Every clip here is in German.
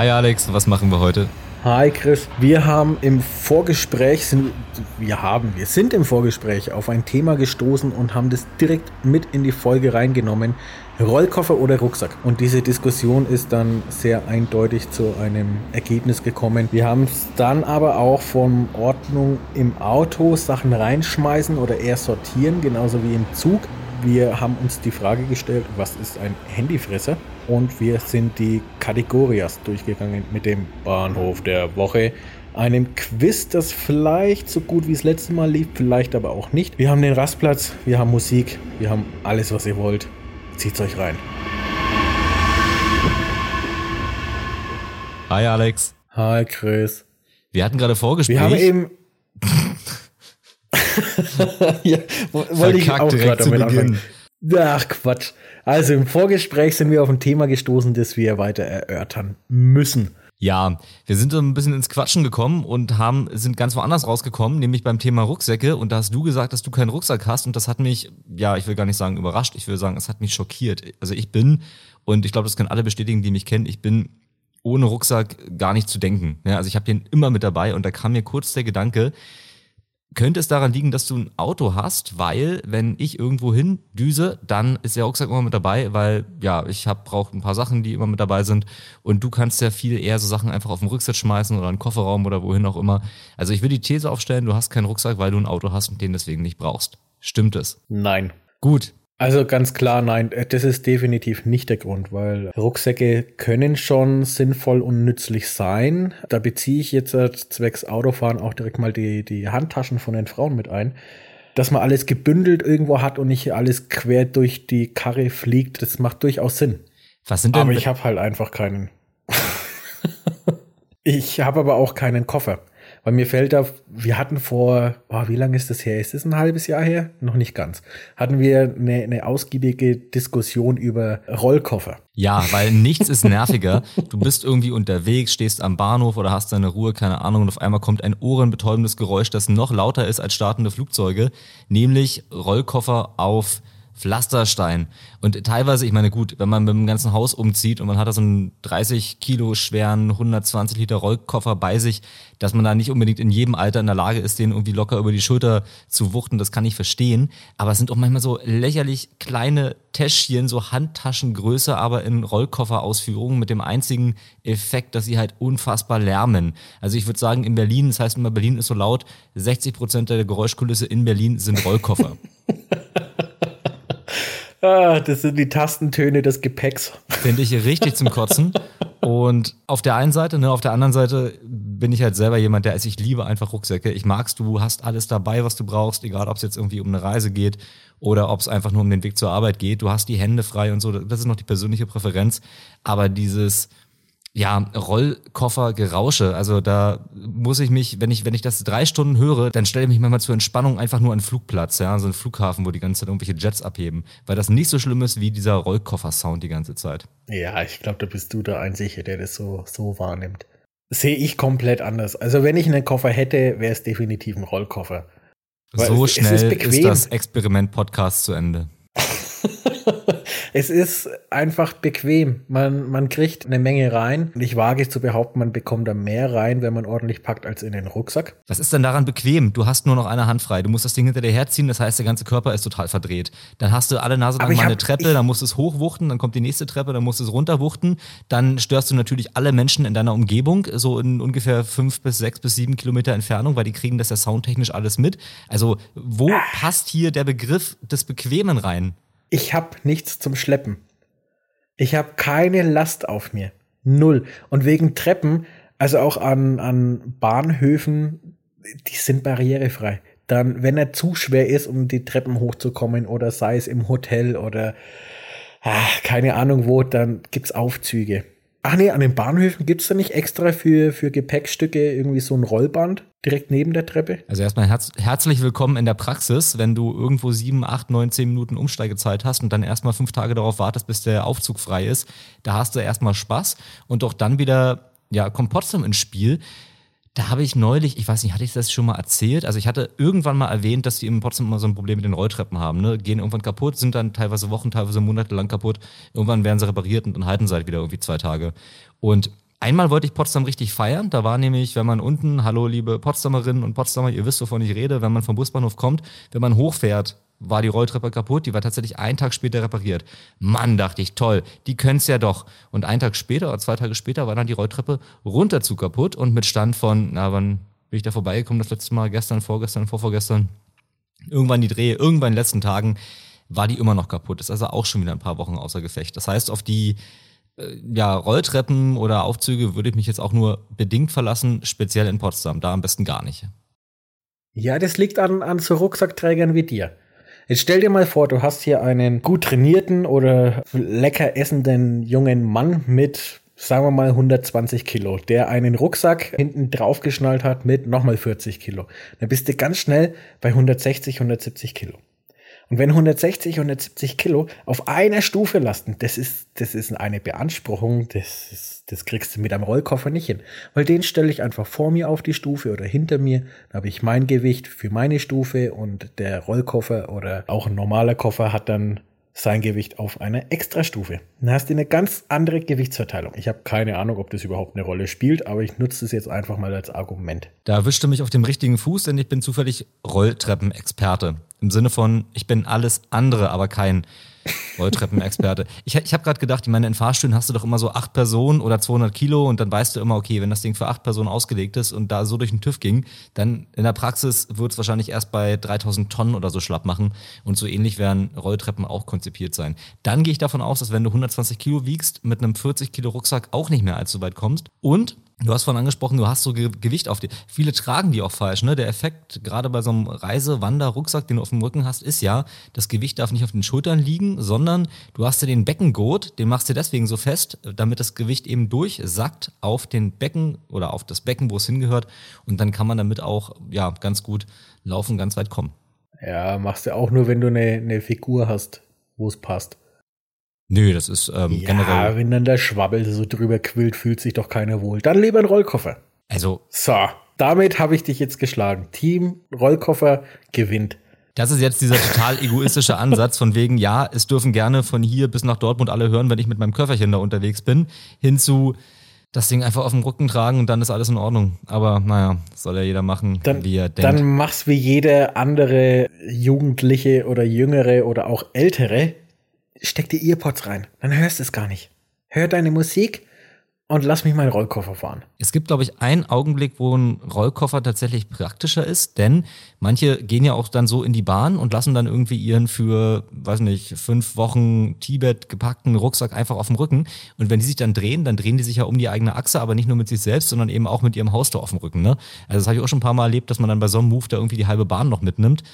Hi Alex, was machen wir heute? Hi Chris, wir haben im Vorgespräch, sind, wir haben, wir sind im Vorgespräch auf ein Thema gestoßen und haben das direkt mit in die Folge reingenommen. Rollkoffer oder Rucksack. Und diese Diskussion ist dann sehr eindeutig zu einem Ergebnis gekommen. Wir haben es dann aber auch von Ordnung im Auto, Sachen reinschmeißen oder eher sortieren, genauso wie im Zug. Wir haben uns die Frage gestellt, was ist ein Handyfresser? Und wir sind die Kategorias durchgegangen mit dem Bahnhof der Woche. Einem Quiz, das vielleicht so gut wie das letzte Mal lief, vielleicht aber auch nicht. Wir haben den Rastplatz, wir haben Musik, wir haben alles, was ihr wollt. Zieht's euch rein. Hi Alex. Hi Chris. Wir hatten gerade Vorgespräch. Wir haben eben. ja, wollte ich auch gerade damit anfangen. Ach Quatsch. Also im Vorgespräch sind wir auf ein Thema gestoßen, das wir weiter erörtern müssen. Ja, wir sind so ein bisschen ins Quatschen gekommen und haben, sind ganz woanders rausgekommen, nämlich beim Thema Rucksäcke. Und da hast du gesagt, dass du keinen Rucksack hast. Und das hat mich, ja, ich will gar nicht sagen überrascht, ich will sagen, es hat mich schockiert. Also ich bin, und ich glaube, das können alle bestätigen, die mich kennen, ich bin ohne Rucksack gar nicht zu denken. Ja, also ich habe den immer mit dabei und da kam mir kurz der Gedanke, könnte es daran liegen, dass du ein Auto hast, weil wenn ich irgendwo hin düse, dann ist der Rucksack immer mit dabei, weil ja, ich habe brauche ein paar Sachen, die immer mit dabei sind und du kannst ja viel eher so Sachen einfach auf den Rücksitz schmeißen oder einen Kofferraum oder wohin auch immer. Also ich will die These aufstellen, du hast keinen Rucksack, weil du ein Auto hast und den deswegen nicht brauchst. Stimmt es? Nein. Gut, also ganz klar, nein, das ist definitiv nicht der Grund, weil Rucksäcke können schon sinnvoll und nützlich sein. Da beziehe ich jetzt zwecks Autofahren auch direkt mal die, die Handtaschen von den Frauen mit ein. Dass man alles gebündelt irgendwo hat und nicht alles quer durch die Karre fliegt, das macht durchaus Sinn. Was sind denn aber ich habe halt einfach keinen. ich habe aber auch keinen Koffer. Weil mir fällt da, wir hatten vor, oh, wie lange ist das her? Ist das ein halbes Jahr her? Noch nicht ganz. Hatten wir eine, eine ausgiebige Diskussion über Rollkoffer. Ja, weil nichts ist nerviger. Du bist irgendwie unterwegs, stehst am Bahnhof oder hast deine Ruhe, keine Ahnung, und auf einmal kommt ein ohrenbetäubendes Geräusch, das noch lauter ist als startende Flugzeuge, nämlich Rollkoffer auf Pflasterstein. Und teilweise, ich meine, gut, wenn man mit dem ganzen Haus umzieht und man hat da so einen 30 Kilo schweren, 120 Liter Rollkoffer bei sich, dass man da nicht unbedingt in jedem Alter in der Lage ist, den irgendwie locker über die Schulter zu wuchten, das kann ich verstehen. Aber es sind auch manchmal so lächerlich kleine Täschchen, so Handtaschengröße, aber in Rollkofferausführungen mit dem einzigen Effekt, dass sie halt unfassbar lärmen. Also ich würde sagen, in Berlin, das heißt immer, Berlin ist so laut, 60 Prozent der Geräuschkulisse in Berlin sind Rollkoffer. Ah, das sind die Tastentöne des Gepäcks. Finde ich richtig zum Kotzen. Und auf der einen Seite, ne, auf der anderen Seite bin ich halt selber jemand, der, also ich liebe einfach Rucksäcke. Ich mag's, du hast alles dabei, was du brauchst, egal ob es jetzt irgendwie um eine Reise geht oder ob es einfach nur um den Weg zur Arbeit geht. Du hast die Hände frei und so. Das ist noch die persönliche Präferenz. Aber dieses, ja, Rollkoffer Gerausche. Also da muss ich mich, wenn ich, wenn ich das drei Stunden höre, dann stelle ich mich manchmal zur Entspannung einfach nur an einen Flugplatz, ja, so einen Flughafen, wo die ganze Zeit irgendwelche Jets abheben, weil das nicht so schlimm ist wie dieser Rollkoffer-Sound die ganze Zeit. Ja, ich glaube, da bist du der Einzige, der das so, so wahrnimmt. Sehe ich komplett anders. Also wenn ich einen Koffer hätte, wäre es definitiv ein Rollkoffer. Weil so es, schnell es ist, ist das Experiment-Podcast zu Ende. Es ist einfach bequem. Man, man kriegt eine Menge rein. Und ich wage es zu behaupten, man bekommt da mehr rein, wenn man ordentlich packt, als in den Rucksack. Was ist denn daran bequem? Du hast nur noch eine Hand frei. Du musst das Ding hinter dir herziehen, das heißt, der ganze Körper ist total verdreht. Dann hast du alle Nase lang mal eine Treppe, dann musst du es hochwuchten, dann kommt die nächste Treppe, dann musst du es runterwuchten. Dann störst du natürlich alle Menschen in deiner Umgebung, so in ungefähr fünf bis sechs bis sieben Kilometer Entfernung, weil die kriegen das ja soundtechnisch alles mit. Also, wo ah. passt hier der Begriff des Bequemen rein? Ich habe nichts zum Schleppen. Ich habe keine Last auf mir. Null. Und wegen Treppen, also auch an, an Bahnhöfen, die sind barrierefrei. Dann, wenn er zu schwer ist, um die Treppen hochzukommen, oder sei es im Hotel oder ach, keine Ahnung wo, dann gibt's Aufzüge. Ach nee, an den Bahnhöfen gibt's da nicht extra für, für Gepäckstücke irgendwie so ein Rollband direkt neben der Treppe? Also erstmal herz herzlich willkommen in der Praxis, wenn du irgendwo sieben, acht, neun, zehn Minuten Umsteigezeit hast und dann erstmal fünf Tage darauf wartest, bis der Aufzug frei ist. Da hast du erstmal Spaß und doch dann wieder, ja, kommt Potsdam ins Spiel. Da habe ich neulich, ich weiß nicht, hatte ich das schon mal erzählt? Also ich hatte irgendwann mal erwähnt, dass die in Potsdam immer so ein Problem mit den Rolltreppen haben. Ne? Gehen irgendwann kaputt, sind dann teilweise Wochen, teilweise Monate lang kaputt. Irgendwann werden sie repariert und dann halten sie halt wieder irgendwie zwei Tage. Und Einmal wollte ich Potsdam richtig feiern. Da war nämlich, wenn man unten, hallo liebe Potsdamerinnen und Potsdamer, ihr wisst, wovon ich rede, wenn man vom Busbahnhof kommt, wenn man hochfährt, war die Rolltreppe kaputt. Die war tatsächlich einen Tag später repariert. Mann, dachte ich, toll, die können's ja doch. Und einen Tag später oder zwei Tage später war dann die Rolltreppe runter zu kaputt und mit Stand von, na, wann bin ich da vorbeigekommen das letzte Mal? Gestern, vorgestern, vorvorgestern. Irgendwann die Drehe, irgendwann in den letzten Tagen war die immer noch kaputt. Ist also auch schon wieder ein paar Wochen außer Gefecht. Das heißt, auf die ja, Rolltreppen oder Aufzüge würde ich mich jetzt auch nur bedingt verlassen, speziell in Potsdam. Da am besten gar nicht. Ja, das liegt an, an so Rucksackträgern wie dir. Jetzt stell dir mal vor, du hast hier einen gut trainierten oder lecker essenden jungen Mann mit, sagen wir mal, 120 Kilo, der einen Rucksack hinten draufgeschnallt hat mit nochmal 40 Kilo. Dann bist du ganz schnell bei 160, 170 Kilo. Und wenn 160, 170 Kilo auf einer Stufe lasten, das ist, das ist eine Beanspruchung, das, ist, das kriegst du mit einem Rollkoffer nicht hin. Weil den stelle ich einfach vor mir auf die Stufe oder hinter mir. Da habe ich mein Gewicht für meine Stufe und der Rollkoffer oder auch ein normaler Koffer hat dann sein Gewicht auf einer Extrastufe. Dann hast du eine ganz andere Gewichtsverteilung. Ich habe keine Ahnung, ob das überhaupt eine Rolle spielt, aber ich nutze es jetzt einfach mal als Argument. Da erwischte mich auf dem richtigen Fuß, denn ich bin zufällig Rolltreppenexperte. Im Sinne von, ich bin alles andere, aber kein Rolltreppenexperte. ich ich habe gerade gedacht, ich meine, in Fahrstühlen hast du doch immer so acht Personen oder 200 Kilo und dann weißt du immer, okay, wenn das Ding für acht Personen ausgelegt ist und da so durch den TÜV ging, dann in der Praxis wird es wahrscheinlich erst bei 3000 Tonnen oder so schlapp machen und so ähnlich werden Rolltreppen auch konzipiert sein. Dann gehe ich davon aus, dass wenn du 120 Kilo wiegst, mit einem 40 Kilo Rucksack auch nicht mehr allzu weit kommst und Du hast vorhin angesprochen, du hast so Ge Gewicht auf dir. Viele tragen die auch falsch. Ne? Der Effekt, gerade bei so einem Reise-, Wander-, Rucksack, den du auf dem Rücken hast, ist ja, das Gewicht darf nicht auf den Schultern liegen, sondern du hast ja den Beckengurt, den machst du deswegen so fest, damit das Gewicht eben durchsackt auf den Becken oder auf das Becken, wo es hingehört. Und dann kann man damit auch ja ganz gut laufen, ganz weit kommen. Ja, machst du auch nur, wenn du eine, eine Figur hast, wo es passt. Nö, das ist ähm, ja, generell. Ja, wenn dann der Schwabbel so drüber quillt, fühlt sich doch keiner wohl. Dann lieber ein Rollkoffer. Also. So, damit habe ich dich jetzt geschlagen. Team Rollkoffer gewinnt. Das ist jetzt dieser total egoistische Ansatz von wegen, ja, es dürfen gerne von hier bis nach Dortmund alle hören, wenn ich mit meinem Köfferchen da unterwegs bin, hinzu das Ding einfach auf dem Rücken tragen und dann ist alles in Ordnung. Aber naja, soll ja jeder machen, dann, wie er denkt. Dann mach's wie jeder andere Jugendliche oder Jüngere oder auch Ältere, steck die Earpods rein. Dann hörst du es gar nicht. Hör deine Musik und lass mich meinen Rollkoffer fahren. Es gibt, glaube ich, einen Augenblick, wo ein Rollkoffer tatsächlich praktischer ist, denn manche gehen ja auch dann so in die Bahn und lassen dann irgendwie ihren für, weiß nicht, fünf Wochen Tibet gepackten Rucksack einfach auf dem Rücken. Und wenn die sich dann drehen, dann drehen die sich ja um die eigene Achse, aber nicht nur mit sich selbst, sondern eben auch mit ihrem Haustor auf dem Rücken. Ne? Also das habe ich auch schon ein paar Mal erlebt, dass man dann bei so einem Move da irgendwie die halbe Bahn noch mitnimmt.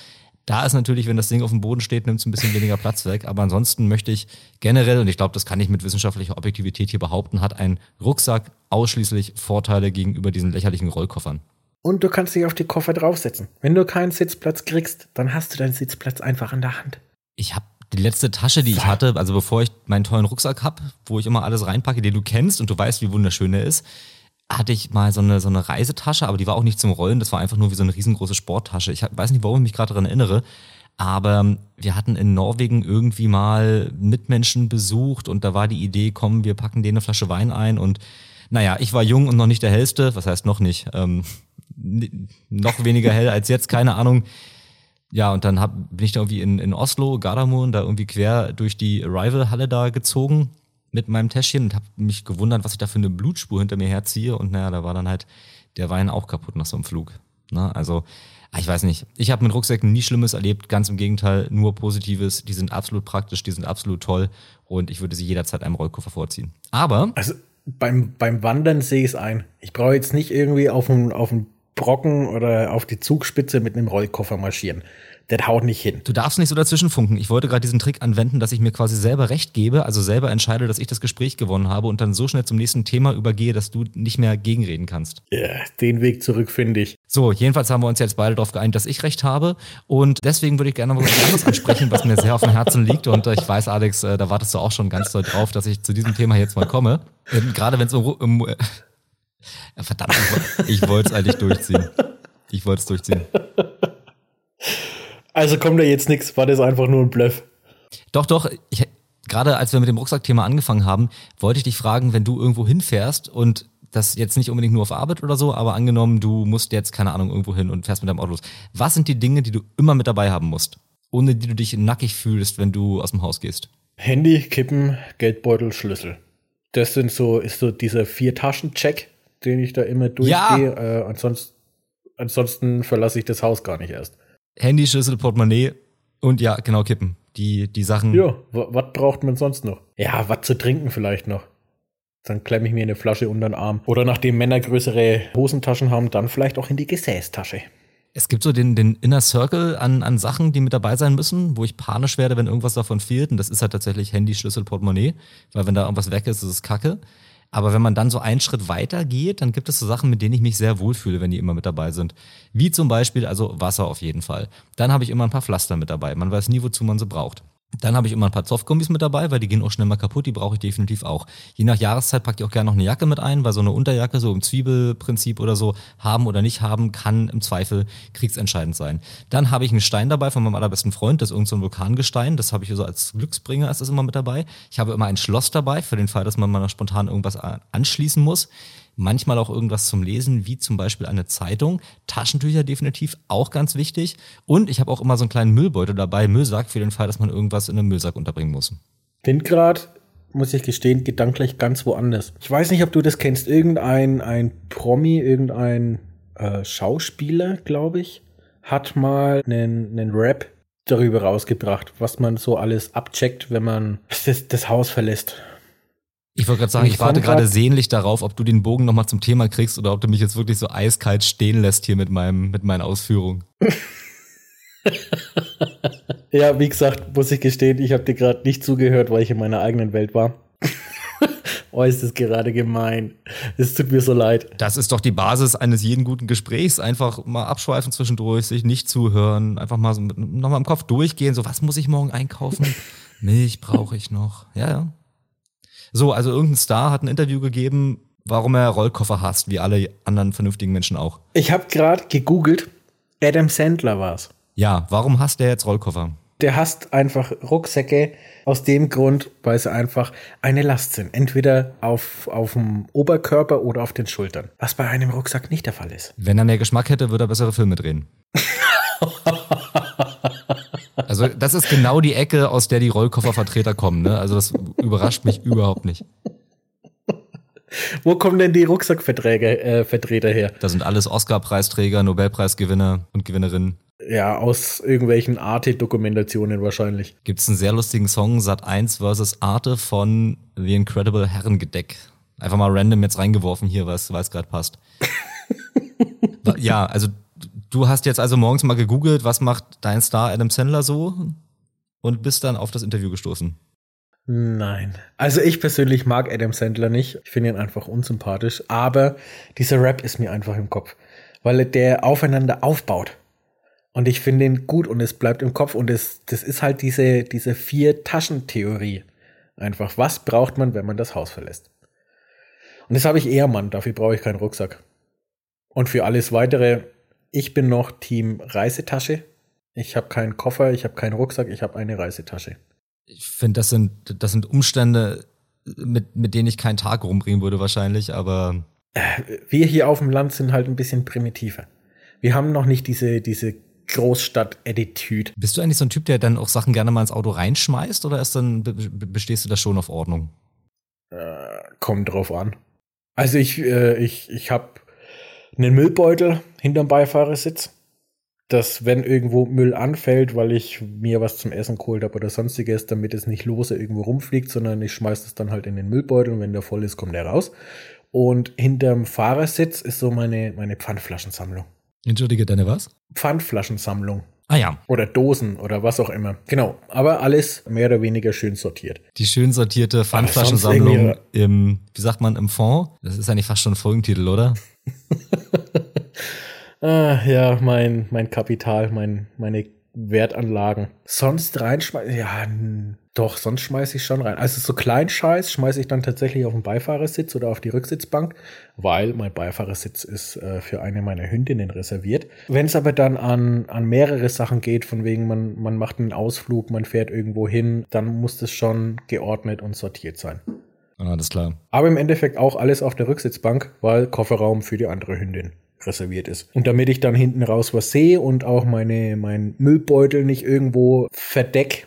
Da ist natürlich, wenn das Ding auf dem Boden steht, nimmt es ein bisschen weniger Platz weg. Aber ansonsten möchte ich generell, und ich glaube, das kann ich mit wissenschaftlicher Objektivität hier behaupten, hat ein Rucksack ausschließlich Vorteile gegenüber diesen lächerlichen Rollkoffern. Und du kannst dich auf die Koffer draufsetzen. Wenn du keinen Sitzplatz kriegst, dann hast du deinen Sitzplatz einfach in der Hand. Ich habe die letzte Tasche, die ich hatte, also bevor ich meinen tollen Rucksack habe, wo ich immer alles reinpacke, den du kennst und du weißt, wie wunderschön er ist, hatte ich mal so eine, so eine Reisetasche, aber die war auch nicht zum Rollen, das war einfach nur wie so eine riesengroße Sporttasche. Ich weiß nicht, warum ich mich gerade daran erinnere, aber wir hatten in Norwegen irgendwie mal Mitmenschen besucht und da war die Idee, komm, wir packen denen eine Flasche Wein ein und naja, ich war jung und noch nicht der hellste, was heißt noch nicht, ähm, noch weniger hell als jetzt, keine Ahnung. Ja, und dann hab, bin ich da irgendwie in, in Oslo, Gardermoen, da irgendwie quer durch die Arrival-Halle da gezogen mit meinem Täschchen und habe mich gewundert, was ich da für eine Blutspur hinter mir herziehe. Und naja, da war dann halt der Wein auch kaputt nach so einem Flug. Ne? Also, ah, ich weiß nicht. Ich habe mit Rucksäcken nie Schlimmes erlebt, ganz im Gegenteil, nur Positives. Die sind absolut praktisch, die sind absolut toll und ich würde sie jederzeit einem Rollkoffer vorziehen. Aber. Also beim, beim Wandern sehe ich es ein. Ich brauche jetzt nicht irgendwie auf einen, auf Brocken oder auf die Zugspitze mit einem Rollkoffer marschieren das haut nicht hin. Du darfst nicht so dazwischen funken. Ich wollte gerade diesen Trick anwenden, dass ich mir quasi selber recht gebe, also selber entscheide, dass ich das Gespräch gewonnen habe und dann so schnell zum nächsten Thema übergehe, dass du nicht mehr gegenreden kannst. Ja, den Weg zurück finde ich. So, jedenfalls haben wir uns jetzt beide darauf geeinigt, dass ich recht habe und deswegen würde ich gerne mal was anderes ansprechen, was mir sehr auf dem Herzen liegt und ich weiß, Alex, äh, da wartest du auch schon ganz doll drauf, dass ich zu diesem Thema jetzt mal komme. Ähm, gerade wenn es um, um äh, verdammt, ich wollte es eigentlich durchziehen. Ich wollte es durchziehen. Also kommt da jetzt nichts, war das einfach nur ein Bluff. Doch, doch, ich, gerade als wir mit dem Rucksackthema angefangen haben, wollte ich dich fragen, wenn du irgendwo hinfährst und das jetzt nicht unbedingt nur auf Arbeit oder so, aber angenommen, du musst jetzt, keine Ahnung, irgendwo hin und fährst mit deinem Auto los. Was sind die Dinge, die du immer mit dabei haben musst, ohne die du dich nackig fühlst, wenn du aus dem Haus gehst? Handy, Kippen, Geldbeutel, Schlüssel. Das sind so, ist so dieser Vier-Taschen-Check, den ich da immer durchgehe. Ja. Äh, ansonsten, ansonsten verlasse ich das Haus gar nicht erst. Handy, Schlüssel, Portemonnaie und ja, genau, Kippen. Die, die Sachen. Ja, was braucht man sonst noch? Ja, was zu trinken vielleicht noch. Dann klemme ich mir eine Flasche unter den Arm. Oder nachdem Männer größere Hosentaschen haben, dann vielleicht auch in die Gesäßtasche. Es gibt so den, den Inner Circle an, an Sachen, die mit dabei sein müssen, wo ich panisch werde, wenn irgendwas davon fehlt. Und das ist halt tatsächlich Handy, Schlüssel, Portemonnaie. Weil wenn da irgendwas weg ist, ist es kacke. Aber wenn man dann so einen Schritt weiter geht, dann gibt es so Sachen, mit denen ich mich sehr wohlfühle, wenn die immer mit dabei sind. Wie zum Beispiel, also Wasser auf jeden Fall. Dann habe ich immer ein paar Pflaster mit dabei. Man weiß nie, wozu man sie braucht. Dann habe ich immer ein paar Zoffgummis mit dabei, weil die gehen auch schnell mal kaputt, die brauche ich definitiv auch. Je nach Jahreszeit packe ich auch gerne noch eine Jacke mit ein, weil so eine Unterjacke so im Zwiebelprinzip oder so haben oder nicht haben, kann im Zweifel kriegsentscheidend sein. Dann habe ich einen Stein dabei von meinem allerbesten Freund, das ist irgendein so Vulkangestein, das habe ich so als Glücksbringer, ist das immer mit dabei. Ich habe immer ein Schloss dabei, für den Fall, dass man mal spontan irgendwas anschließen muss manchmal auch irgendwas zum Lesen, wie zum Beispiel eine Zeitung. Taschentücher definitiv auch ganz wichtig. Und ich habe auch immer so einen kleinen Müllbeutel dabei, Müllsack, für den Fall, dass man irgendwas in einem Müllsack unterbringen muss. Bin gerade, muss ich gestehen, gedanklich ganz woanders. Ich weiß nicht, ob du das kennst. Irgendein ein Promi, irgendein äh, Schauspieler, glaube ich, hat mal einen, einen Rap darüber rausgebracht, was man so alles abcheckt, wenn man das, das Haus verlässt. Ich wollte gerade sagen, ich, ich warte gerade sehnlich darauf, ob du den Bogen nochmal zum Thema kriegst oder ob du mich jetzt wirklich so eiskalt stehen lässt hier mit meinem, mit meinen Ausführungen. ja, wie gesagt, muss ich gestehen, ich habe dir gerade nicht zugehört, weil ich in meiner eigenen Welt war. oh, ist das gerade gemein. Es tut mir so leid. Das ist doch die Basis eines jeden guten Gesprächs. Einfach mal abschweifen zwischendurch, sich nicht zuhören, einfach mal so nochmal im Kopf durchgehen. So, was muss ich morgen einkaufen? Milch brauche ich noch. Ja, ja. So, also irgendein Star hat ein Interview gegeben, warum er Rollkoffer hasst, wie alle anderen vernünftigen Menschen auch. Ich habe gerade gegoogelt, Adam Sandler war's. Ja, warum hasst der jetzt Rollkoffer? Der hasst einfach Rucksäcke aus dem Grund, weil sie einfach eine Last sind. Entweder auf, auf dem Oberkörper oder auf den Schultern. Was bei einem Rucksack nicht der Fall ist. Wenn er mehr Geschmack hätte, würde er bessere Filme drehen. Also das ist genau die Ecke, aus der die Rollkoffervertreter kommen. Ne? Also das überrascht mich überhaupt nicht. Wo kommen denn die Rucksackverträge, äh, Vertreter her? Das sind alles Oscar-Preisträger, Nobelpreisgewinner und Gewinnerinnen. Ja, aus irgendwelchen Arte-Dokumentationen wahrscheinlich. Gibt es einen sehr lustigen Song, Sat 1 versus Arte von The Incredible Herrengedeck. Einfach mal random jetzt reingeworfen hier, weil es gerade passt. ja, also Du hast jetzt also morgens mal gegoogelt, was macht dein Star Adam Sandler so und bist dann auf das Interview gestoßen. Nein. Also ich persönlich mag Adam Sandler nicht. Ich finde ihn einfach unsympathisch. Aber dieser Rap ist mir einfach im Kopf. Weil der aufeinander aufbaut. Und ich finde ihn gut und es bleibt im Kopf. Und es, das ist halt diese, diese Vier-Taschen-Theorie. Einfach, was braucht man, wenn man das Haus verlässt? Und das habe ich eher, Mann. Dafür brauche ich keinen Rucksack. Und für alles weitere ich bin noch Team Reisetasche. Ich habe keinen Koffer, ich habe keinen Rucksack, ich habe eine Reisetasche. Ich finde, das sind, das sind Umstände, mit, mit denen ich keinen Tag rumbringen würde wahrscheinlich, aber. Äh, wir hier auf dem Land sind halt ein bisschen primitiver. Wir haben noch nicht diese, diese Großstadt-Attitüde. Bist du eigentlich so ein Typ, der dann auch Sachen gerne mal ins Auto reinschmeißt oder ist dann, bestehst du da schon auf Ordnung? Äh, kommt drauf an. Also ich, äh, ich, ich habe einen Müllbeutel hinterm Beifahrersitz, dass wenn irgendwo Müll anfällt, weil ich mir was zum Essen geholt habe oder sonstiges, damit es nicht lose irgendwo rumfliegt, sondern ich schmeiße es dann halt in den Müllbeutel und wenn der voll ist, kommt der raus. Und hinterm Fahrersitz ist so meine, meine Pfandflaschensammlung. Entschuldige, deine was? Pfandflaschensammlung. Ah ja. Oder Dosen oder was auch immer. Genau. Aber alles mehr oder weniger schön sortiert. Die schön sortierte Pfandflaschensammlung im, wie sagt man, im Fond. Das ist eigentlich fast schon ein Folgentitel, oder? ah, ja, mein, mein Kapital, mein, meine Wertanlagen. Sonst reinschmeißen, ja, doch, sonst schmeiße ich schon rein. Also so Kleinscheiß schmeiße ich dann tatsächlich auf den Beifahrersitz oder auf die Rücksitzbank, weil mein Beifahrersitz ist äh, für eine meiner Hündinnen reserviert. Wenn es aber dann an, an mehrere Sachen geht, von wegen man, man macht einen Ausflug, man fährt irgendwo hin, dann muss das schon geordnet und sortiert sein. Ist klar. Aber im Endeffekt auch alles auf der Rücksitzbank, weil Kofferraum für die andere Hündin reserviert ist. Und damit ich dann hinten raus was sehe und auch meine, mein Müllbeutel nicht irgendwo verdeck,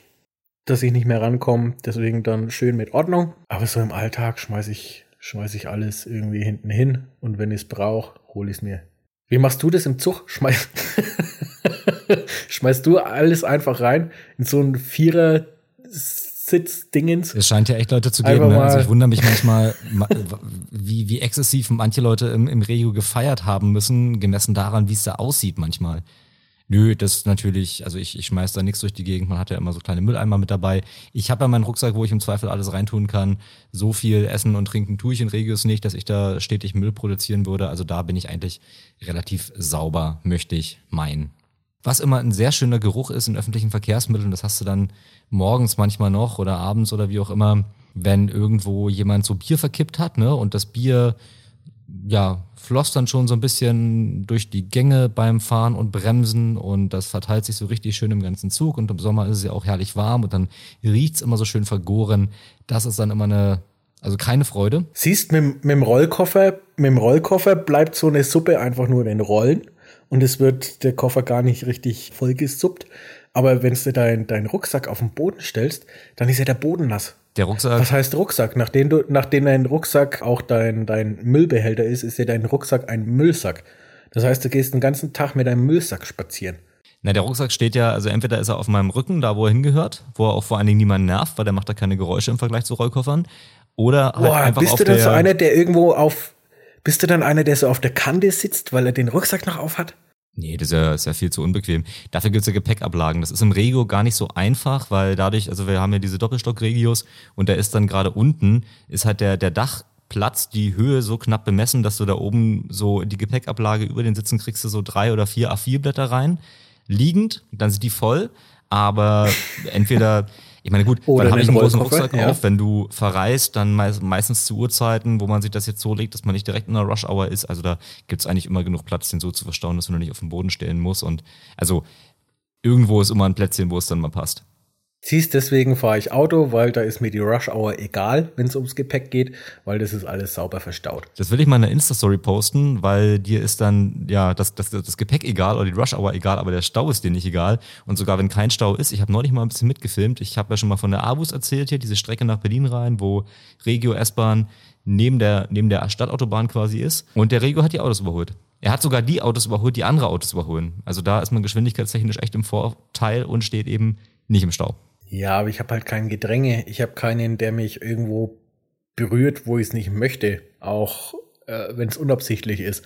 dass ich nicht mehr rankomme, deswegen dann schön mit Ordnung. Aber so im Alltag schmeiße ich, schmeiß ich alles irgendwie hinten hin und wenn ich es brauche, hole ich es mir. Wie machst du das im Zug? Schmeiß Schmeißt du alles einfach rein in so einen Vierer Sitz-Dingens? Es scheint ja echt Leute zu geben. Ne? Also ich wundere mich manchmal, wie, wie exzessiv manche Leute im, im Regio gefeiert haben müssen, gemessen daran, wie es da aussieht manchmal. Nö, das ist natürlich, also ich, ich schmeiß da nichts durch die Gegend, man hat ja immer so kleine Mülleimer mit dabei. Ich habe ja meinen Rucksack, wo ich im Zweifel alles reintun kann. So viel Essen und Trinken tue ich in Regios nicht, dass ich da stetig Müll produzieren würde. Also da bin ich eigentlich relativ sauber, möchte ich meinen. Was immer ein sehr schöner Geruch ist in öffentlichen Verkehrsmitteln, das hast du dann morgens manchmal noch oder abends oder wie auch immer, wenn irgendwo jemand so Bier verkippt hat, ne, und das Bier, ja, floss dann schon so ein bisschen durch die Gänge beim Fahren und Bremsen und das verteilt sich so richtig schön im ganzen Zug und im Sommer ist es ja auch herrlich warm und dann riecht's immer so schön vergoren. Das ist dann immer eine, also keine Freude. Siehst, mit, mit dem Rollkoffer, mit dem Rollkoffer bleibt so eine Suppe einfach nur in den Rollen und es wird der Koffer gar nicht richtig vollgesuppt. Aber wenn du deinen dein Rucksack auf den Boden stellst, dann ist ja der Boden nass. Der Rucksack. Was heißt Rucksack? Nachdem du, nachdem dein Rucksack auch dein, dein Müllbehälter ist, ist ja dein Rucksack ein Müllsack. Das heißt, du gehst den ganzen Tag mit deinem Müllsack spazieren. Na, der Rucksack steht ja, also entweder ist er auf meinem Rücken, da wo er hingehört, wo er auch vor allen Dingen niemanden nervt, weil der macht da keine Geräusche im Vergleich zu Rollkoffern. Oder halt Boah, einfach bist auf du dann so einer, der irgendwo auf, bist du dann einer, der so auf der Kante sitzt, weil er den Rucksack noch auf hat? Nee, das ist ja, ist ja viel zu unbequem. Dafür gibt's ja Gepäckablagen. Das ist im Regio gar nicht so einfach, weil dadurch, also wir haben ja diese Doppelstock-Regios und da ist dann gerade unten, ist halt der, der Dachplatz, die Höhe so knapp bemessen, dass du da oben so in die Gepäckablage über den Sitzen kriegst du so drei oder vier A4-Blätter rein, liegend, dann sind die voll, aber entweder ich meine, gut, Oder dann habe ich einen großen Rucksack ja. auf. Wenn du verreist, dann meist, meistens zu Uhrzeiten, wo man sich das jetzt so legt, dass man nicht direkt in einer Rush-Hour ist. Also da gibt's eigentlich immer genug Platz, den so zu verstauen, dass nur nicht auf den Boden stellen musst. Und also irgendwo ist immer ein Plätzchen, wo es dann mal passt. Siehst, deswegen fahre ich Auto, weil da ist mir die Rush Hour egal, wenn es ums Gepäck geht, weil das ist alles sauber verstaut. Das will ich mal in der Insta-Story posten, weil dir ist dann ja das, das, das Gepäck egal oder die Rush-Hour egal, aber der Stau ist dir nicht egal. Und sogar wenn kein Stau ist, ich habe neulich mal ein bisschen mitgefilmt. Ich habe ja schon mal von der Abus erzählt hier, diese Strecke nach Berlin rein, wo Regio S-Bahn neben der, neben der Stadtautobahn quasi ist. Und der Regio hat die Autos überholt. Er hat sogar die Autos überholt, die andere Autos überholen. Also da ist man geschwindigkeitstechnisch echt im Vorteil und steht eben nicht im Stau. Ja, aber ich habe halt kein Gedränge. Ich habe keinen, der mich irgendwo berührt, wo ich es nicht möchte, auch äh, wenn es unabsichtlich ist.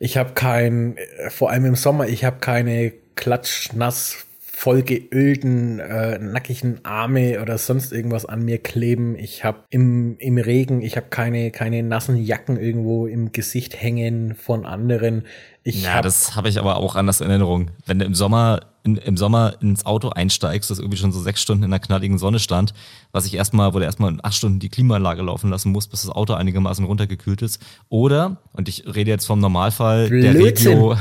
Ich habe kein, äh, vor allem im Sommer, ich habe keine klatschnass vollgeölten, äh, nackigen Arme oder sonst irgendwas an mir kleben. Ich habe im, im Regen, ich habe keine, keine nassen Jacken irgendwo im Gesicht hängen von anderen. Ich Ja, hab, das habe ich aber auch anders in Erinnerung. Wenn du im Sommer, in, im Sommer ins Auto einsteigst, das irgendwie schon so sechs Stunden in der knalligen Sonne stand, was ich erstmal, wo du erstmal acht Stunden die Klimaanlage laufen lassen musst, bis das Auto einigermaßen runtergekühlt ist. Oder, und ich rede jetzt vom Normalfall, der. Regio,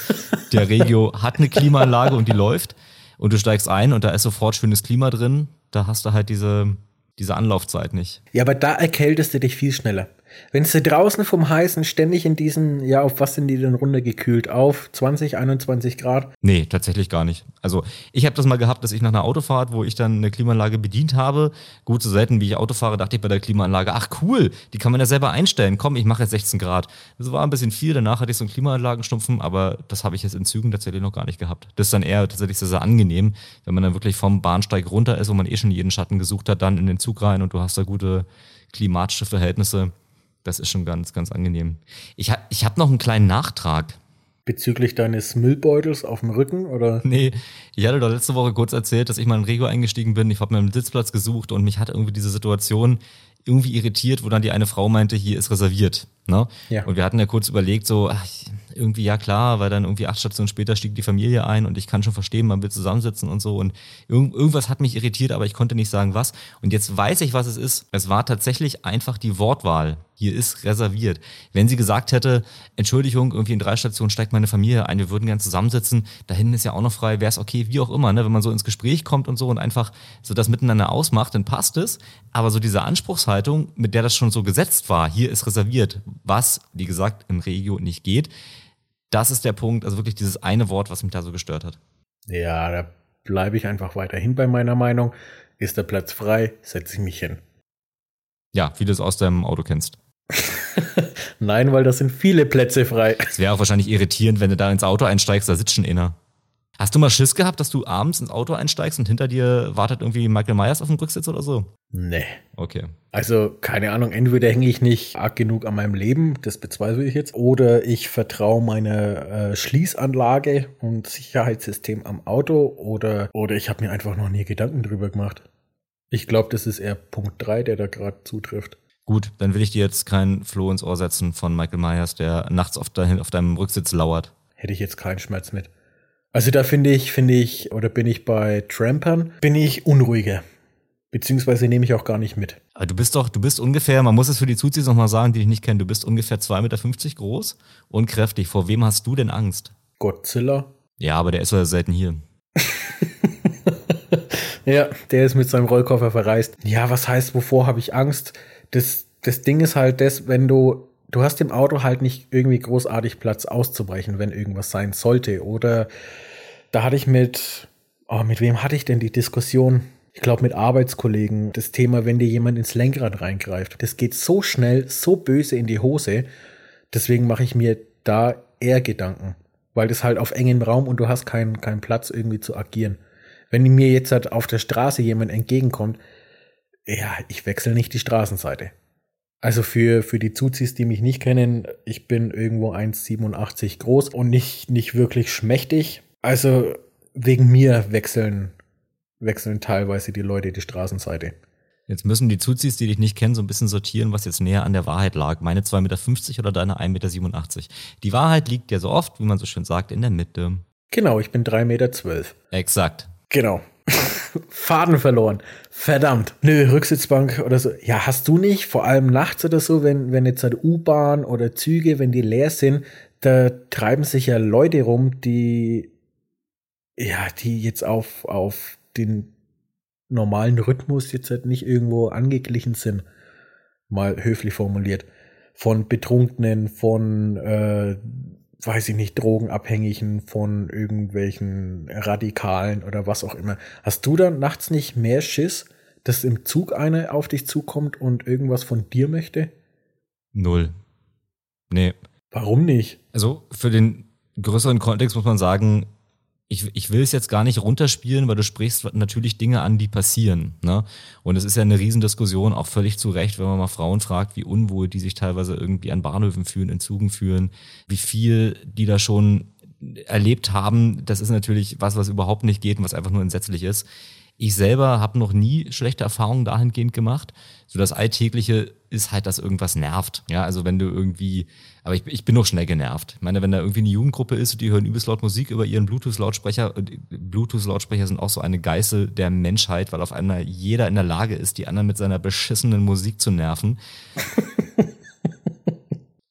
der Regio hat eine Klimaanlage und die läuft und du steigst ein und da ist sofort schönes Klima drin, da hast du halt diese, diese Anlaufzeit nicht. Ja, aber da erkältest du dich viel schneller. Wenn du draußen vom Heißen ständig in diesen, ja, auf was sind die denn runtergekühlt? Auf 20, 21 Grad? Nee, tatsächlich gar nicht. Also ich habe das mal gehabt, dass ich nach einer Autofahrt, wo ich dann eine Klimaanlage bedient habe, gut so selten wie ich Auto fahre, dachte ich bei der Klimaanlage, ach cool, die kann man ja selber einstellen. Komm, ich mache jetzt 16 Grad. Das war ein bisschen viel, danach hatte ich so einen Klimaanlagenstumpfen, aber das habe ich jetzt in Zügen tatsächlich noch gar nicht gehabt. Das ist dann eher tatsächlich sehr, sehr angenehm, wenn man dann wirklich vom Bahnsteig runter ist, wo man eh schon jeden Schatten gesucht hat, dann in den Zug rein und du hast da gute klimatische Verhältnisse. Das ist schon ganz, ganz angenehm. Ich, ha ich habe noch einen kleinen Nachtrag. Bezüglich deines Müllbeutels auf dem Rücken oder? Nee, ich hatte doch letzte Woche kurz erzählt, dass ich mal in Rego eingestiegen bin. Ich habe mir einen Sitzplatz gesucht und mich hat irgendwie diese Situation irgendwie irritiert, wo dann die eine Frau meinte, hier ist reserviert. Ne? Ja. Und wir hatten ja kurz überlegt, so, ach, irgendwie, ja klar, weil dann irgendwie acht Stationen später stieg die Familie ein und ich kann schon verstehen, man will zusammensitzen und so und irgend, irgendwas hat mich irritiert, aber ich konnte nicht sagen was. Und jetzt weiß ich, was es ist. Es war tatsächlich einfach die Wortwahl. Hier ist reserviert. Wenn sie gesagt hätte, Entschuldigung, irgendwie in drei Stationen steigt meine Familie ein, wir würden gern zusammensitzen, da hinten ist ja auch noch frei, wäre es okay, wie auch immer, ne? wenn man so ins Gespräch kommt und so und einfach so das miteinander ausmacht, dann passt es. Aber so diese Anspruchshaltung, mit der das schon so gesetzt war, hier ist reserviert, was, wie gesagt, im Regio nicht geht, das ist der Punkt, also wirklich dieses eine Wort, was mich da so gestört hat. Ja, da bleibe ich einfach weiterhin bei meiner Meinung. Ist der Platz frei, setze ich mich hin. Ja, wie du es aus deinem Auto kennst. Nein, weil da sind viele Plätze frei. Es wäre auch wahrscheinlich irritierend, wenn du da ins Auto einsteigst, da sitzt schon einer. Hast du mal Schiss gehabt, dass du abends ins Auto einsteigst und hinter dir wartet irgendwie Michael Myers auf dem Rücksitz oder so? Nee. Okay. Also, keine Ahnung, entweder hänge ich nicht arg genug an meinem Leben, das bezweifle ich jetzt, oder ich vertraue meiner äh, Schließanlage und Sicherheitssystem am Auto, oder, oder ich habe mir einfach noch nie Gedanken drüber gemacht. Ich glaube, das ist eher Punkt 3, der da gerade zutrifft. Gut, dann will ich dir jetzt keinen Floh ins Ohr setzen von Michael Myers, der nachts auf, dein, auf deinem Rücksitz lauert. Hätte ich jetzt keinen Schmerz mit. Also da finde ich, finde ich, oder bin ich bei Trampern, bin ich unruhiger. Beziehungsweise nehme ich auch gar nicht mit. Aber du bist doch, du bist ungefähr, man muss es für die Zuzis nochmal sagen, die dich nicht kennen, du bist ungefähr 2,50 Meter groß und kräftig. Vor wem hast du denn Angst? Godzilla. Ja, aber der ist ja selten hier. ja, der ist mit seinem Rollkoffer verreist. Ja, was heißt, wovor habe ich Angst? Das, das Ding ist halt das, wenn du, du hast im Auto halt nicht irgendwie großartig Platz auszubrechen, wenn irgendwas sein sollte. Oder da hatte ich mit, oh, mit wem hatte ich denn die Diskussion? Ich glaube mit Arbeitskollegen. Das Thema, wenn dir jemand ins Lenkrad reingreift. Das geht so schnell, so böse in die Hose. Deswegen mache ich mir da eher Gedanken. Weil das halt auf engem Raum und du hast keinen, keinen Platz irgendwie zu agieren. Wenn mir jetzt halt auf der Straße jemand entgegenkommt, ja, ich wechsle nicht die Straßenseite. Also für, für die Zuzis, die mich nicht kennen, ich bin irgendwo 1,87 groß und nicht, nicht wirklich schmächtig. Also wegen mir wechseln, wechseln teilweise die Leute die Straßenseite. Jetzt müssen die Zuzis, die dich nicht kennen, so ein bisschen sortieren, was jetzt näher an der Wahrheit lag. Meine 2,50 Meter oder deine 1,87 Meter. Die Wahrheit liegt ja so oft, wie man so schön sagt, in der Mitte. Genau, ich bin 3,12 Meter. Exakt. Genau. Faden verloren. Verdammt. Nö, Rücksitzbank oder so. Ja, hast du nicht, vor allem nachts oder so, wenn, wenn jetzt halt U-Bahn oder Züge, wenn die leer sind, da treiben sich ja Leute rum, die, ja, die jetzt auf, auf den normalen Rhythmus jetzt halt nicht irgendwo angeglichen sind. Mal höflich formuliert. Von Betrunkenen, von, äh, weiß ich nicht, Drogenabhängigen, von irgendwelchen Radikalen oder was auch immer. Hast du dann nachts nicht mehr Schiss, dass im Zug einer auf dich zukommt und irgendwas von dir möchte? Null. Nee. Warum nicht? Also für den größeren Kontext muss man sagen, ich, ich will es jetzt gar nicht runterspielen, weil du sprichst natürlich Dinge an, die passieren. Ne? Und es ist ja eine Riesendiskussion, auch völlig zu Recht, wenn man mal Frauen fragt, wie unwohl die sich teilweise irgendwie an Bahnhöfen fühlen, in Zügen fühlen, wie viel die da schon erlebt haben. Das ist natürlich was, was überhaupt nicht geht und was einfach nur entsetzlich ist. Ich selber habe noch nie schlechte Erfahrungen dahingehend gemacht. So das Alltägliche ist halt, dass irgendwas nervt. Ja, also wenn du irgendwie, aber ich, ich bin noch schnell genervt. Ich meine, wenn da irgendwie eine Jugendgruppe ist und die hören übelst laut Musik über ihren Bluetooth-Lautsprecher, Bluetooth-Lautsprecher sind auch so eine Geißel der Menschheit, weil auf einmal jeder in der Lage ist, die anderen mit seiner beschissenen Musik zu nerven.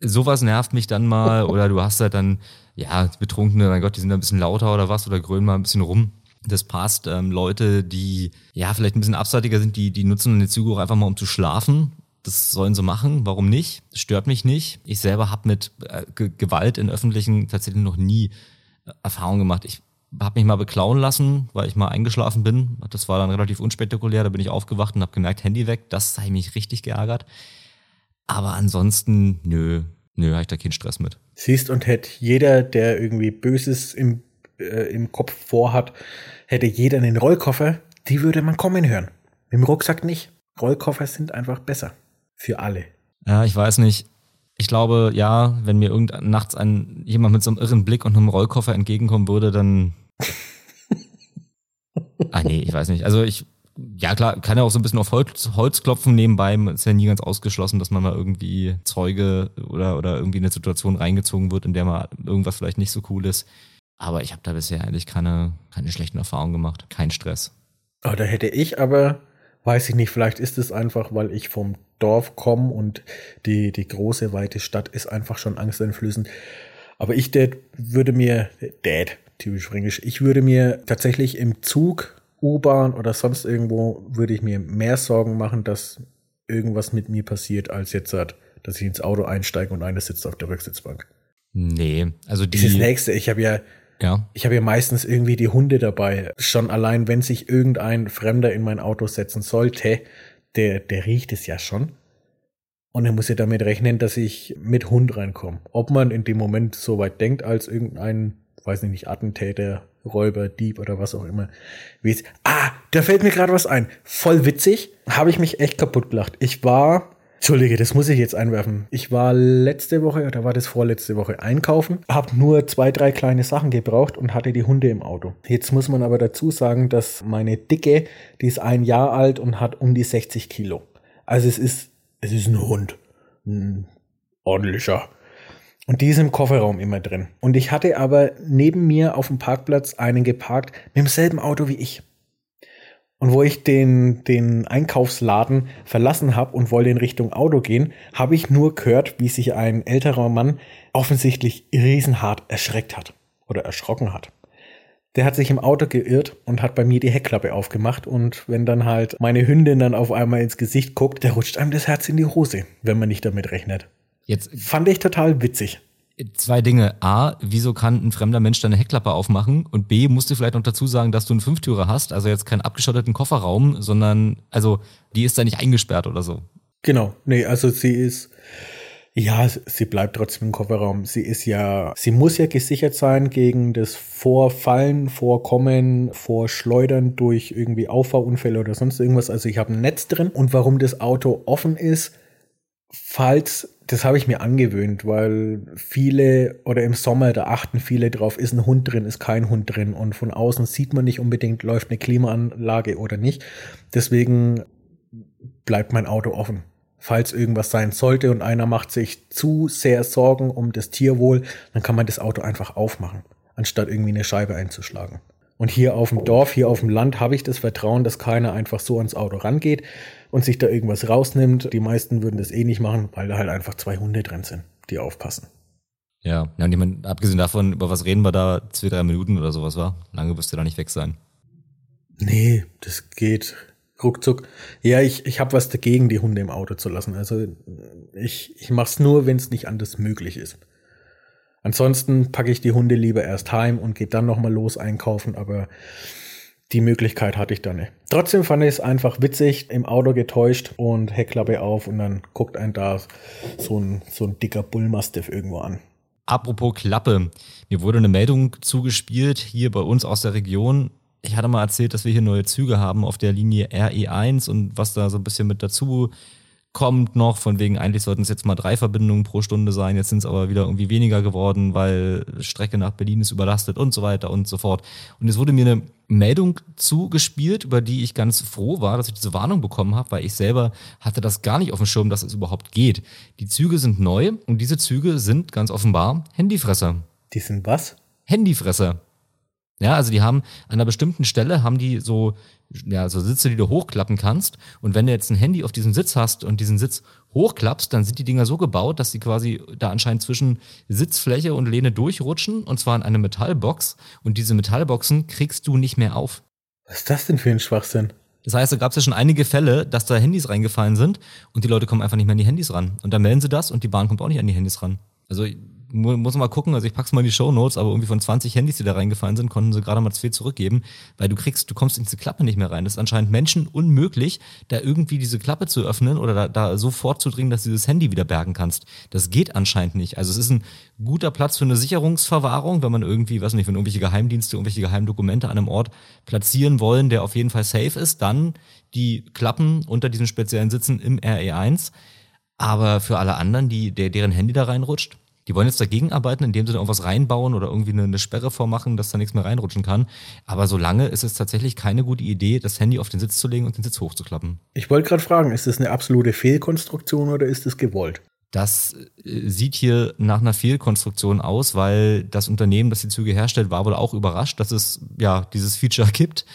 Sowas nervt mich dann mal, oder du hast halt dann, ja, Betrunkene, mein Gott, die sind da ein bisschen lauter oder was, oder grölen mal ein bisschen rum das passt. Ähm, Leute, die ja vielleicht ein bisschen abseitiger sind, die, die nutzen eine Züge auch einfach mal, um zu schlafen. Das sollen sie machen, warum nicht? Das stört mich nicht. Ich selber habe mit äh, Gewalt in öffentlichen tatsächlich noch nie äh, Erfahrung gemacht. Ich habe mich mal beklauen lassen, weil ich mal eingeschlafen bin. Das war dann relativ unspektakulär. Da bin ich aufgewacht und habe gemerkt, Handy weg. Das sei mich richtig geärgert. Aber ansonsten, nö, nö, habe ich da keinen Stress mit. Siehst und hätte jeder, der irgendwie Böses im, äh, im Kopf vorhat, hätte jeder einen Rollkoffer, die würde man kommen hören. Im Rucksack nicht. Rollkoffer sind einfach besser. Für alle. Ja, ich weiß nicht. Ich glaube, ja, wenn mir irgend nachts ein, jemand mit so einem irren Blick und einem Rollkoffer entgegenkommen würde, dann. ah, nee, ich weiß nicht. Also ich ja klar, kann ja auch so ein bisschen auf Holz, Holz klopfen nebenbei. Ist ja nie ganz ausgeschlossen, dass man mal irgendwie Zeuge oder, oder irgendwie in eine Situation reingezogen wird, in der mal irgendwas vielleicht nicht so cool ist. Aber ich habe da bisher eigentlich keine, keine schlechten Erfahrungen gemacht. Kein Stress. Oh, da hätte ich aber, weiß ich nicht, vielleicht ist es einfach, weil ich vom Dorf komme und die, die große, weite Stadt ist einfach schon angsteinflößend. Aber ich, Dad, würde mir, Dad, typisch fränkisch, ich würde mir tatsächlich im Zug, U-Bahn oder sonst irgendwo, würde ich mir mehr Sorgen machen, dass irgendwas mit mir passiert, als jetzt, dass ich ins Auto einsteige und einer sitzt auf der Rücksitzbank. Nee, also die. Das ist das nächste. Ich habe ja, ja. ich habe ja meistens irgendwie die Hunde dabei. Schon allein, wenn sich irgendein Fremder in mein Auto setzen sollte, der, der riecht es ja schon. Und er muss ja damit rechnen, dass ich mit Hund reinkomme. Ob man in dem Moment so weit denkt, als irgendein, weiß nicht, Attentäter, Räuber, Dieb oder was auch immer. Wie ah, da fällt mir gerade was ein. Voll witzig. Habe ich mich echt kaputt gelacht. Ich war, Entschuldige, das muss ich jetzt einwerfen. Ich war letzte Woche oder war das vorletzte Woche einkaufen, habe nur zwei, drei kleine Sachen gebraucht und hatte die Hunde im Auto. Jetzt muss man aber dazu sagen, dass meine Dicke, die ist ein Jahr alt und hat um die 60 Kilo. Also es ist es ist ein Hund. Ein ordentlicher. Und die ist im Kofferraum immer drin. Und ich hatte aber neben mir auf dem Parkplatz einen geparkt mit demselben Auto wie ich. Und wo ich den, den Einkaufsladen verlassen habe und wollte in Richtung Auto gehen, habe ich nur gehört, wie sich ein älterer Mann offensichtlich riesenhart erschreckt hat oder erschrocken hat der hat sich im Auto geirrt und hat bei mir die Heckklappe aufgemacht. Und wenn dann halt meine Hündin dann auf einmal ins Gesicht guckt, der rutscht einem das Herz in die Hose, wenn man nicht damit rechnet. Jetzt fand ich total witzig. Zwei Dinge. A, wieso kann ein fremder Mensch deine Heckklappe aufmachen? Und B, musst du vielleicht noch dazu sagen, dass du einen Fünftürer hast, also jetzt keinen abgeschotteten Kofferraum, sondern, also, die ist da nicht eingesperrt oder so. Genau. Nee, also sie ist, ja, sie bleibt trotzdem im Kofferraum. Sie ist ja, sie muss ja gesichert sein gegen das Vorfallen, Vorkommen, Vorschleudern durch irgendwie Auffahrunfälle oder sonst irgendwas. Also ich habe ein Netz drin und warum das Auto offen ist, falls, das habe ich mir angewöhnt, weil viele oder im Sommer, da achten viele drauf, ist ein Hund drin, ist kein Hund drin und von außen sieht man nicht unbedingt, läuft eine Klimaanlage oder nicht. Deswegen bleibt mein Auto offen falls irgendwas sein sollte und einer macht sich zu sehr Sorgen um das Tierwohl, dann kann man das Auto einfach aufmachen, anstatt irgendwie eine Scheibe einzuschlagen. Und hier auf dem Dorf, hier auf dem Land habe ich das Vertrauen, dass keiner einfach so ans Auto rangeht und sich da irgendwas rausnimmt. Die meisten würden das eh nicht machen, weil da halt einfach zwei Hunde drin sind, die aufpassen. Ja, ja und ich meine, abgesehen davon, über was reden wir da? Zwei, drei Minuten oder sowas, war? Lange wirst du da nicht weg sein. Nee, das geht ruckzuck. Ja, ich, ich habe was dagegen, die Hunde im Auto zu lassen. Also ich, ich mache es nur, wenn es nicht anders möglich ist. Ansonsten packe ich die Hunde lieber erst heim und gehe dann nochmal los einkaufen, aber die Möglichkeit hatte ich da nicht. Trotzdem fand ich es einfach witzig, im Auto getäuscht und Heckklappe auf und dann guckt ein da so ein, so ein dicker Bullmastiff irgendwo an. Apropos Klappe, mir wurde eine Meldung zugespielt hier bei uns aus der Region ich hatte mal erzählt, dass wir hier neue Züge haben auf der Linie RE1 und was da so ein bisschen mit dazu kommt noch, von wegen eigentlich sollten es jetzt mal drei Verbindungen pro Stunde sein, jetzt sind es aber wieder irgendwie weniger geworden, weil Strecke nach Berlin ist überlastet und so weiter und so fort. Und es wurde mir eine Meldung zugespielt, über die ich ganz froh war, dass ich diese Warnung bekommen habe, weil ich selber hatte das gar nicht auf dem Schirm, dass es überhaupt geht. Die Züge sind neu und diese Züge sind ganz offenbar Handyfresser. Die sind was? Handyfresser. Ja, also die haben an einer bestimmten Stelle haben die so, ja, so Sitze, die du hochklappen kannst. Und wenn du jetzt ein Handy auf diesem Sitz hast und diesen Sitz hochklappst, dann sind die Dinger so gebaut, dass sie quasi da anscheinend zwischen Sitzfläche und Lehne durchrutschen und zwar in eine Metallbox. Und diese Metallboxen kriegst du nicht mehr auf. Was ist das denn für ein Schwachsinn? Das heißt, da gab es ja schon einige Fälle, dass da Handys reingefallen sind und die Leute kommen einfach nicht mehr an die Handys ran. Und dann melden sie das und die Bahn kommt auch nicht an die Handys ran. Also muss man mal gucken, also ich pack's mal in die Show Notes, aber irgendwie von 20 Handys, die da reingefallen sind, konnten sie gerade mal zwei zurückgeben, weil du kriegst, du kommst in diese Klappe nicht mehr rein. Das ist anscheinend Menschen unmöglich, da irgendwie diese Klappe zu öffnen oder da, da so vorzudringen, dass du dieses Handy wieder bergen kannst. Das geht anscheinend nicht. Also es ist ein guter Platz für eine Sicherungsverwahrung, wenn man irgendwie, weiß nicht, wenn irgendwelche Geheimdienste irgendwelche Geheimdokumente an einem Ort platzieren wollen, der auf jeden Fall safe ist, dann die Klappen unter diesen speziellen Sitzen im RE1. Aber für alle anderen, die, der, deren Handy da reinrutscht, Die wollen jetzt dagegen arbeiten, indem sie da irgendwas reinbauen oder irgendwie eine, eine Sperre vormachen, dass da nichts mehr reinrutschen kann. Aber solange ist es tatsächlich keine gute Idee, das Handy auf den Sitz zu legen und den Sitz hochzuklappen. Ich wollte gerade fragen, ist das eine absolute Fehlkonstruktion oder ist es gewollt? Das äh, sieht hier nach einer Fehlkonstruktion aus, weil das Unternehmen, das die Züge herstellt, war wohl auch überrascht, dass es ja dieses Feature gibt.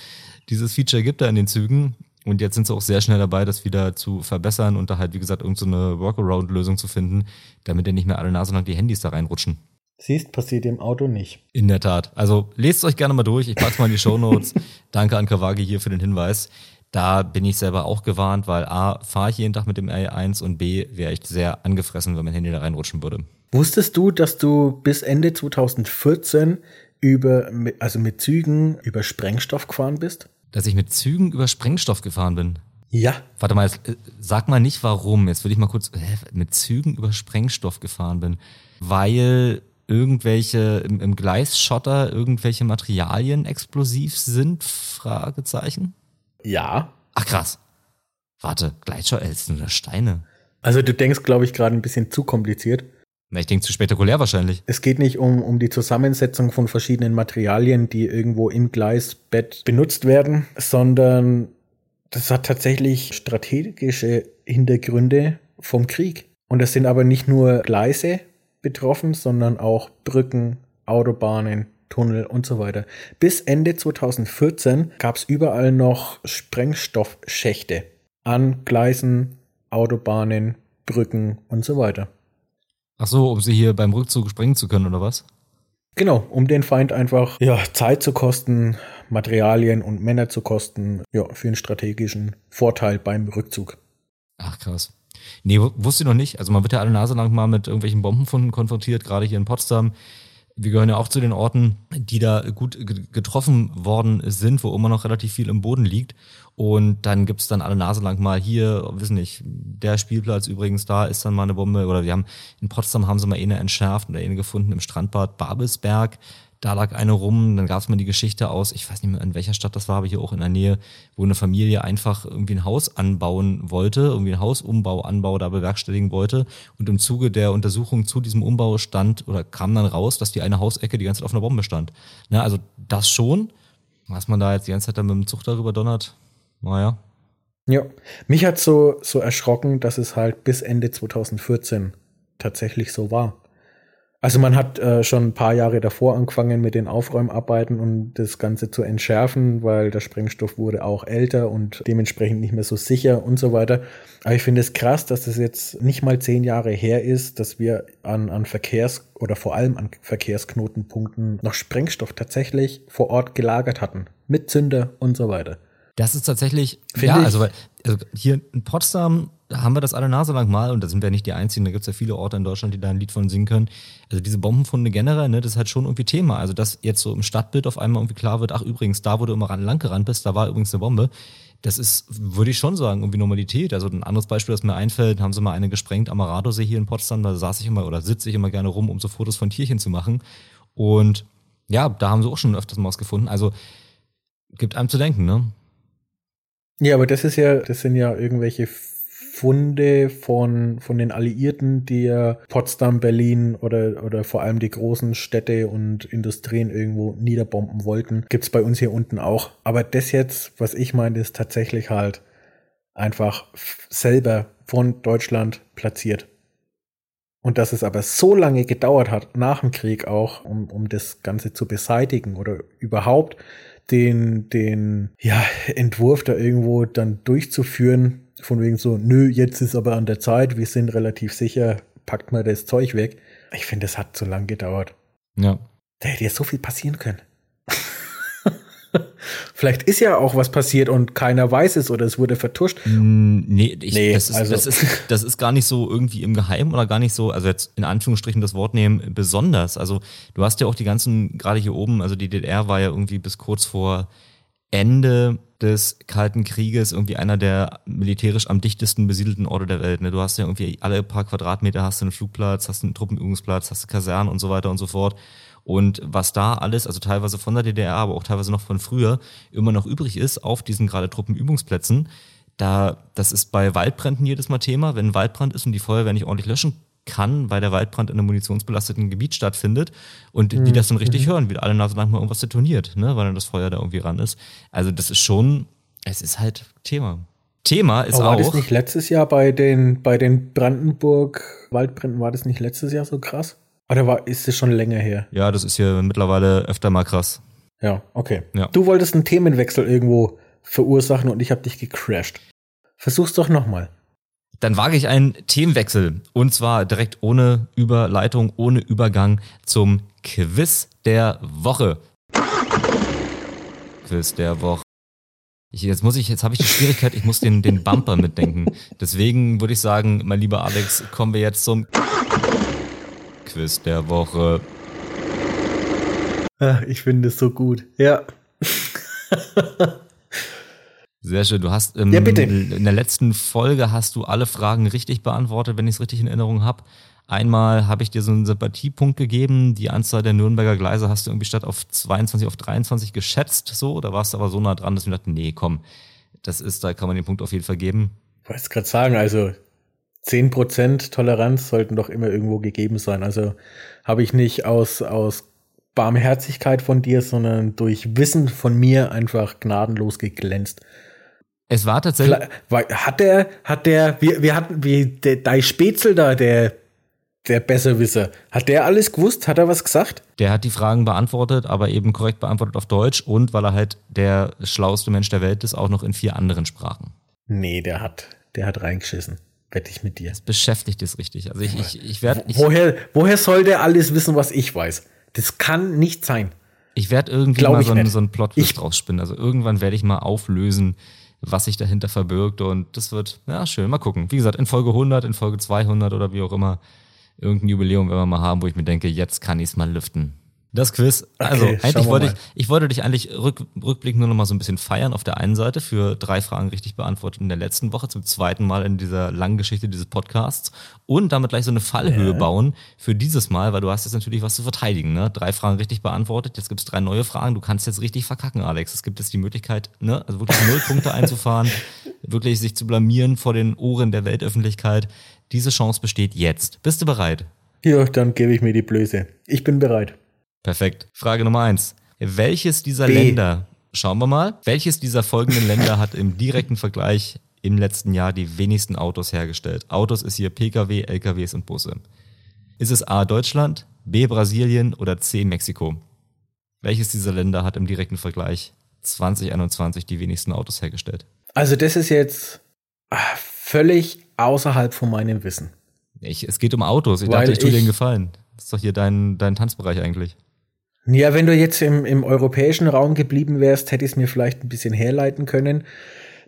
Dieses Feature gibt da in den Zügen. Und jetzt sind sie auch sehr schnell dabei, das wieder zu verbessern und da halt, wie gesagt, irgendeine so Workaround-Lösung zu finden, damit ja nicht mehr alle Nase lang die Handys da reinrutschen. Siehst, passiert im Auto nicht. In der Tat. Also lest euch gerne mal durch. Ich pack's mal in die Show Notes. Danke an Kawagi hier für den Hinweis. Da bin ich selber auch gewarnt, weil A, fahre ich jeden Tag mit dem R1 und B, wäre ich sehr angefressen, wenn mein Handy da reinrutschen würde. Wusstest du, dass du bis Ende 2014 über, also mit Zügen über Sprengstoff gefahren bist? Dass ich mit Zügen über Sprengstoff gefahren bin. Ja. Warte mal, jetzt, äh, sag mal nicht warum. Jetzt will ich mal kurz äh, mit Zügen über Sprengstoff gefahren bin. Weil irgendwelche im, im Gleisschotter irgendwelche Materialien explosiv sind? Fragezeichen. Ja. Ach krass. Warte, Gleisschotter, äh, sind nur Steine. Also du denkst, glaube ich, gerade ein bisschen zu kompliziert. Na, ich denke zu spektakulär wahrscheinlich. Es geht nicht um, um die Zusammensetzung von verschiedenen Materialien, die irgendwo im Gleisbett benutzt werden, sondern das hat tatsächlich strategische Hintergründe vom Krieg. Und es sind aber nicht nur Gleise betroffen, sondern auch Brücken, Autobahnen, Tunnel und so weiter. Bis Ende 2014 gab es überall noch Sprengstoffschächte an Gleisen, Autobahnen, Brücken und so weiter. Ach so, um sie hier beim Rückzug sprengen zu können, oder was? Genau, um den Feind einfach ja, Zeit zu kosten, Materialien und Männer zu kosten, ja, für einen strategischen Vorteil beim Rückzug. Ach krass. Nee, wusste ich noch nicht. Also man wird ja alle Nase lang mal mit irgendwelchen Bombenfunden konfrontiert, gerade hier in Potsdam wir gehören ja auch zu den Orten, die da gut getroffen worden sind, wo immer noch relativ viel im Boden liegt. Und dann gibt's dann alle Nase lang mal hier, wissen nicht, der Spielplatz übrigens, da ist dann mal eine Bombe. Oder wir haben in Potsdam haben sie mal eine entschärft oder eine gefunden im Strandbad Babelsberg da lag eine rum, dann gab es mal die Geschichte aus, ich weiß nicht mehr in welcher Stadt das war, aber hier auch in der Nähe, wo eine Familie einfach irgendwie ein Haus anbauen wollte, irgendwie ein Hausumbau, Anbau da bewerkstelligen wollte. Und im Zuge der Untersuchung zu diesem Umbau stand oder kam dann raus, dass die eine Hausecke die ganze Zeit auf einer Bombe stand. Na, also das schon. Was man da jetzt die ganze Zeit dann mit dem Zug darüber donnert, naja. Ja, mich hat so, so erschrocken, dass es halt bis Ende 2014 tatsächlich so war. Also man hat äh, schon ein paar Jahre davor angefangen mit den Aufräumarbeiten und das Ganze zu entschärfen, weil der Sprengstoff wurde auch älter und dementsprechend nicht mehr so sicher und so weiter. Aber ich finde es krass, dass das jetzt nicht mal zehn Jahre her ist, dass wir an, an Verkehrs- oder vor allem an Verkehrsknotenpunkten noch Sprengstoff tatsächlich vor Ort gelagert hatten. Mit Zünder und so weiter. Das ist tatsächlich, Find ja, also, also hier in Potsdam haben wir das alle Nase lang mal, und da sind wir nicht die Einzigen, da gibt es ja viele Orte in Deutschland, die da ein Lied von singen können. Also diese Bombenfunde generell, ne, das ist halt schon irgendwie Thema. Also dass jetzt so im Stadtbild auf einmal irgendwie klar wird, ach übrigens, da wo du immer ran lang gerannt bist, da war übrigens eine Bombe. Das ist, würde ich schon sagen, irgendwie Normalität. Also ein anderes Beispiel, das mir einfällt, haben sie mal eine gesprengt am Aradosee hier in Potsdam, da saß ich immer oder sitze ich immer gerne rum, um so Fotos von Tierchen zu machen. Und ja, da haben sie auch schon öfters mal was gefunden. Also gibt einem zu denken, ne? Ja, aber das ist ja, das sind ja irgendwelche Funde von, von den Alliierten, die ja Potsdam, Berlin oder, oder vor allem die großen Städte und Industrien irgendwo niederbomben wollten. Gibt's bei uns hier unten auch. Aber das jetzt, was ich meine, ist tatsächlich halt einfach selber von Deutschland platziert. Und dass es aber so lange gedauert hat, nach dem Krieg auch, um, um das Ganze zu beseitigen oder überhaupt den, den ja, Entwurf da irgendwo dann durchzuführen, von wegen so, nö, jetzt ist aber an der Zeit, wir sind relativ sicher, packt mal das Zeug weg. Ich finde, es hat zu lang gedauert. Ja. Da hätte ja so viel passieren können. Vielleicht ist ja auch was passiert und keiner weiß es oder es wurde vertuscht. Mm, nee, ich, nee das, ist, also. das, ist, das ist gar nicht so irgendwie im Geheimen oder gar nicht so, also jetzt in Anführungsstrichen das Wort nehmen, besonders. Also du hast ja auch die ganzen, gerade hier oben, also die DDR war ja irgendwie bis kurz vor Ende des Kalten Krieges irgendwie einer der militärisch am dichtesten besiedelten Orte der Welt. Ne? Du hast ja irgendwie alle paar Quadratmeter hast du einen Flugplatz, hast einen Truppenübungsplatz, hast du Kasernen und so weiter und so fort. Und was da alles, also teilweise von der DDR, aber auch teilweise noch von früher, immer noch übrig ist auf diesen gerade Truppenübungsplätzen, da, das ist bei Waldbränden jedes Mal Thema. Wenn ein Waldbrand ist und die Feuerwehr nicht ordentlich löschen kann, weil der Waldbrand in einem munitionsbelasteten Gebiet stattfindet und die das dann richtig Mhm. hören, wie alle Nase lang mal irgendwas detoniert, ne, weil dann das Feuer da irgendwie ran ist. Also das ist schon, es ist halt Thema. Thema ist Aber war auch. das nicht letztes Jahr bei den, bei den Brandenburg-Waldbränden, war das nicht letztes Jahr so krass? Oder war, ist es schon länger her? ja, das ist hier mittlerweile öfter mal krass. Ja, okay. Ja. Du wolltest einen Themenwechsel irgendwo verursachen und ich habe dich gecrashed. Versuch's doch nochmal. Dann wage ich einen Themenwechsel und zwar direkt ohne Überleitung, ohne Übergang zum Quiz der Woche. Quiz der Woche. Ich, jetzt muss ich, jetzt habe ich die Schwierigkeit, ich muss den, den Bumper mitdenken. Deswegen würde ich sagen, mein lieber Alex, kommen wir jetzt zum Quiz der Woche. Ah, ich finde es so gut. Ja. Sehr schön. Du hast ähm, Ja, in der letzten Folge hast du alle Fragen richtig beantwortet, wenn ich es richtig in Erinnerung habe. Einmal habe ich dir so einen Sympathiepunkt gegeben. Die Anzahl der Nürnberger Gleise hast du irgendwie statt auf 22 auf 23 geschätzt, so. Da warst du aber so nah dran, dass ich mir dachte, nee, komm, das ist, da kann man den Punkt auf jeden Fall geben. Ich wollte gerade sagen, also 10% Toleranz sollten doch immer irgendwo gegeben sein. Also habe ich nicht aus, aus Barmherzigkeit von dir, sondern durch Wissen von mir einfach gnadenlos geglänzt. Es war tatsächlich, Hat der, hat der, wir, wir hatten, wie der Dei Spätzl da, der, der Besserwisser, hat der alles gewusst? Hat er was gesagt? der hat die Fragen beantwortet, aber eben korrekt beantwortet auf Deutsch und weil er halt der schlauste Mensch der Welt ist, auch noch in vier anderen Sprachen. Nee, der hat, der hat reingeschissen. Wette ich mit dir. Beschäftigt ist richtig. Also ich, ich, ich werde, Woher, woher soll der alles wissen, was ich weiß? Das kann nicht sein. Ich werde irgendwie Glaub mal so, einen- so einen plot Ich- draus spinnen. Also irgendwann werde ich mal auflösen, was sich dahinter verbirgt. Und das wird, ja, schön. Mal gucken. Wie gesagt, in Folge 100, in Folge 200 oder wie auch immer, irgendein Jubiläum werden wir mal haben, wo ich mir denke, jetzt kann ich es mal lüften. Das Quiz. Also, Okay, eigentlich wollte mal. ich, ich wollte dich eigentlich rück, rückblickend nur noch mal so ein bisschen feiern auf der einen Seite für drei Fragen richtig beantwortet in der letzten Woche, zum zweiten Mal in dieser langen Geschichte dieses Podcasts und damit gleich so eine Fallhöhe bauen für dieses Mal, weil du hast jetzt natürlich was zu verteidigen, ne? Drei Fragen richtig beantwortet, jetzt gibt's drei neue Fragen, du kannst jetzt richtig verkacken, Alex. Es gibt jetzt die Möglichkeit, ne, also wirklich null Punkte einzufahren, wirklich sich zu blamieren vor den Ohren der Weltöffentlichkeit. Diese Chance besteht jetzt. Bist du bereit? Ja, dann gebe ich mir die Blöße. Ich bin bereit. Perfekt. Frage Nummer eins. Welches dieser B. Länder, schauen wir mal, welches dieser folgenden Länder hat im direkten Vergleich im letzten Jahr die wenigsten Autos hergestellt? Autos ist hier Pkw, LKWs und Busse. Ist es A Deutschland, B Brasilien oder C Mexiko? Welches dieser Länder hat im direkten Vergleich 2021 die wenigsten Autos hergestellt? Also das ist jetzt ah, völlig außerhalb von meinem Wissen. Ich, es geht um Autos. Ich Weil dachte, ich tue dir einen Gefallen. Das ist doch hier dein, dein Tanzbereich eigentlich. Ja, wenn du jetzt im, im europäischen Raum geblieben wärst, hätte ich es mir vielleicht ein bisschen herleiten können.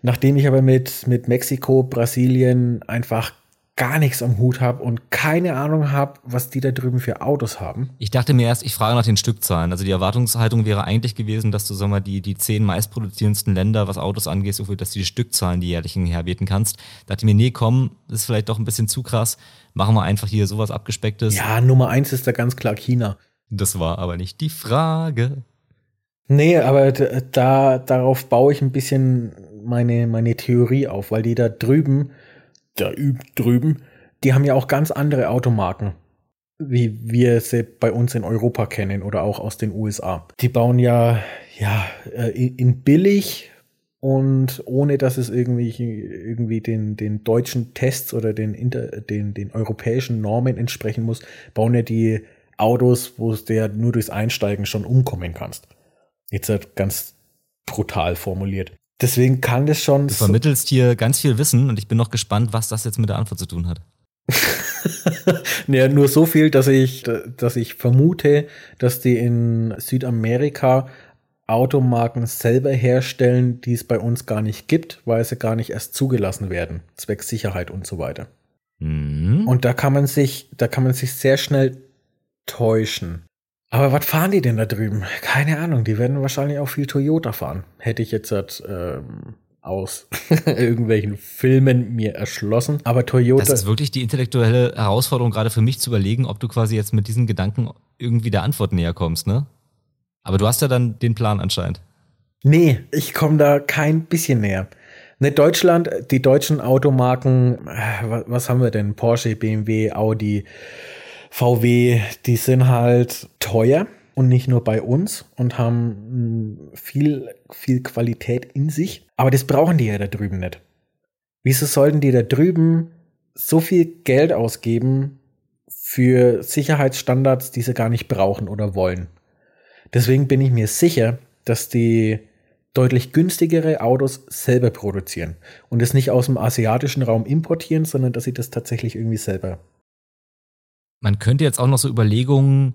Nachdem ich aber mit, mit Mexiko, Brasilien einfach gar nichts am Hut habe und keine Ahnung habe, was die da drüben für Autos haben. Ich dachte mir erst, ich frage nach den Stückzahlen. Also die Erwartungshaltung wäre eigentlich gewesen, dass du sag mal, die, die zehn meistproduzierendsten Länder, was Autos angeht, so viel, dass du die Stückzahlen, die jährlichen herbeten kannst. Dachte mir, nee, komm, das ist vielleicht doch ein bisschen zu krass. Machen wir einfach hier sowas abgespecktes. Ja, Nummer eins ist da ganz klar China. Das war aber nicht die Frage. Nee, aber da, darauf baue ich ein bisschen meine, meine Theorie auf, weil die da drüben, da üb- drüben, die haben ja auch ganz andere Automarken, wie wir sie bei uns in Europa kennen oder auch aus den USA. Die bauen ja, ja, äh, in billig und ohne dass es irgendwie, irgendwie den, den deutschen Tests oder den, den, den europäischen Normen entsprechen muss, bauen ja die Autos, wo du ja nur durchs Einsteigen schon umkommen kannst. Jetzt halt ganz brutal formuliert. Deswegen kann das schon. Du vermittelst hier ganz viel Wissen und ich bin noch gespannt, was das jetzt mit der Antwort zu tun hat. ja, nur so viel, dass ich, dass ich vermute, dass die in Südamerika Automarken selber herstellen, die es bei uns gar nicht gibt, weil sie gar nicht erst zugelassen werden, zwecks Sicherheit und so weiter. Mhm. Und da kann man sich, da kann man sich sehr schnell täuschen. Aber was fahren die denn da drüben? Keine Ahnung. Die werden wahrscheinlich auch viel Toyota fahren. Hätte ich jetzt halt, ähm, aus irgendwelchen Filmen mir erschlossen. Aber Toyota. Das ist wirklich die intellektuelle Herausforderung, gerade für mich zu überlegen, ob du quasi jetzt mit diesen Gedanken irgendwie der Antwort näher kommst, ne? Aber du hast ja dann den Plan anscheinend. Nee, ich komme da kein bisschen näher. Ne, Deutschland, die deutschen Automarken, was, was haben wir denn? Porsche, BMW, Audi, VW, die sind halt teuer und nicht nur bei uns und haben viel, viel Qualität in sich. Aber das brauchen die ja da drüben nicht. Wieso sollten die da drüben so viel Geld ausgeben für Sicherheitsstandards, die sie gar nicht brauchen oder wollen? Deswegen bin ich mir sicher, dass die deutlich günstigere Autos selber produzieren und es nicht aus dem asiatischen Raum importieren, sondern dass sie das tatsächlich irgendwie selber. Man könnte jetzt auch noch so Überlegungen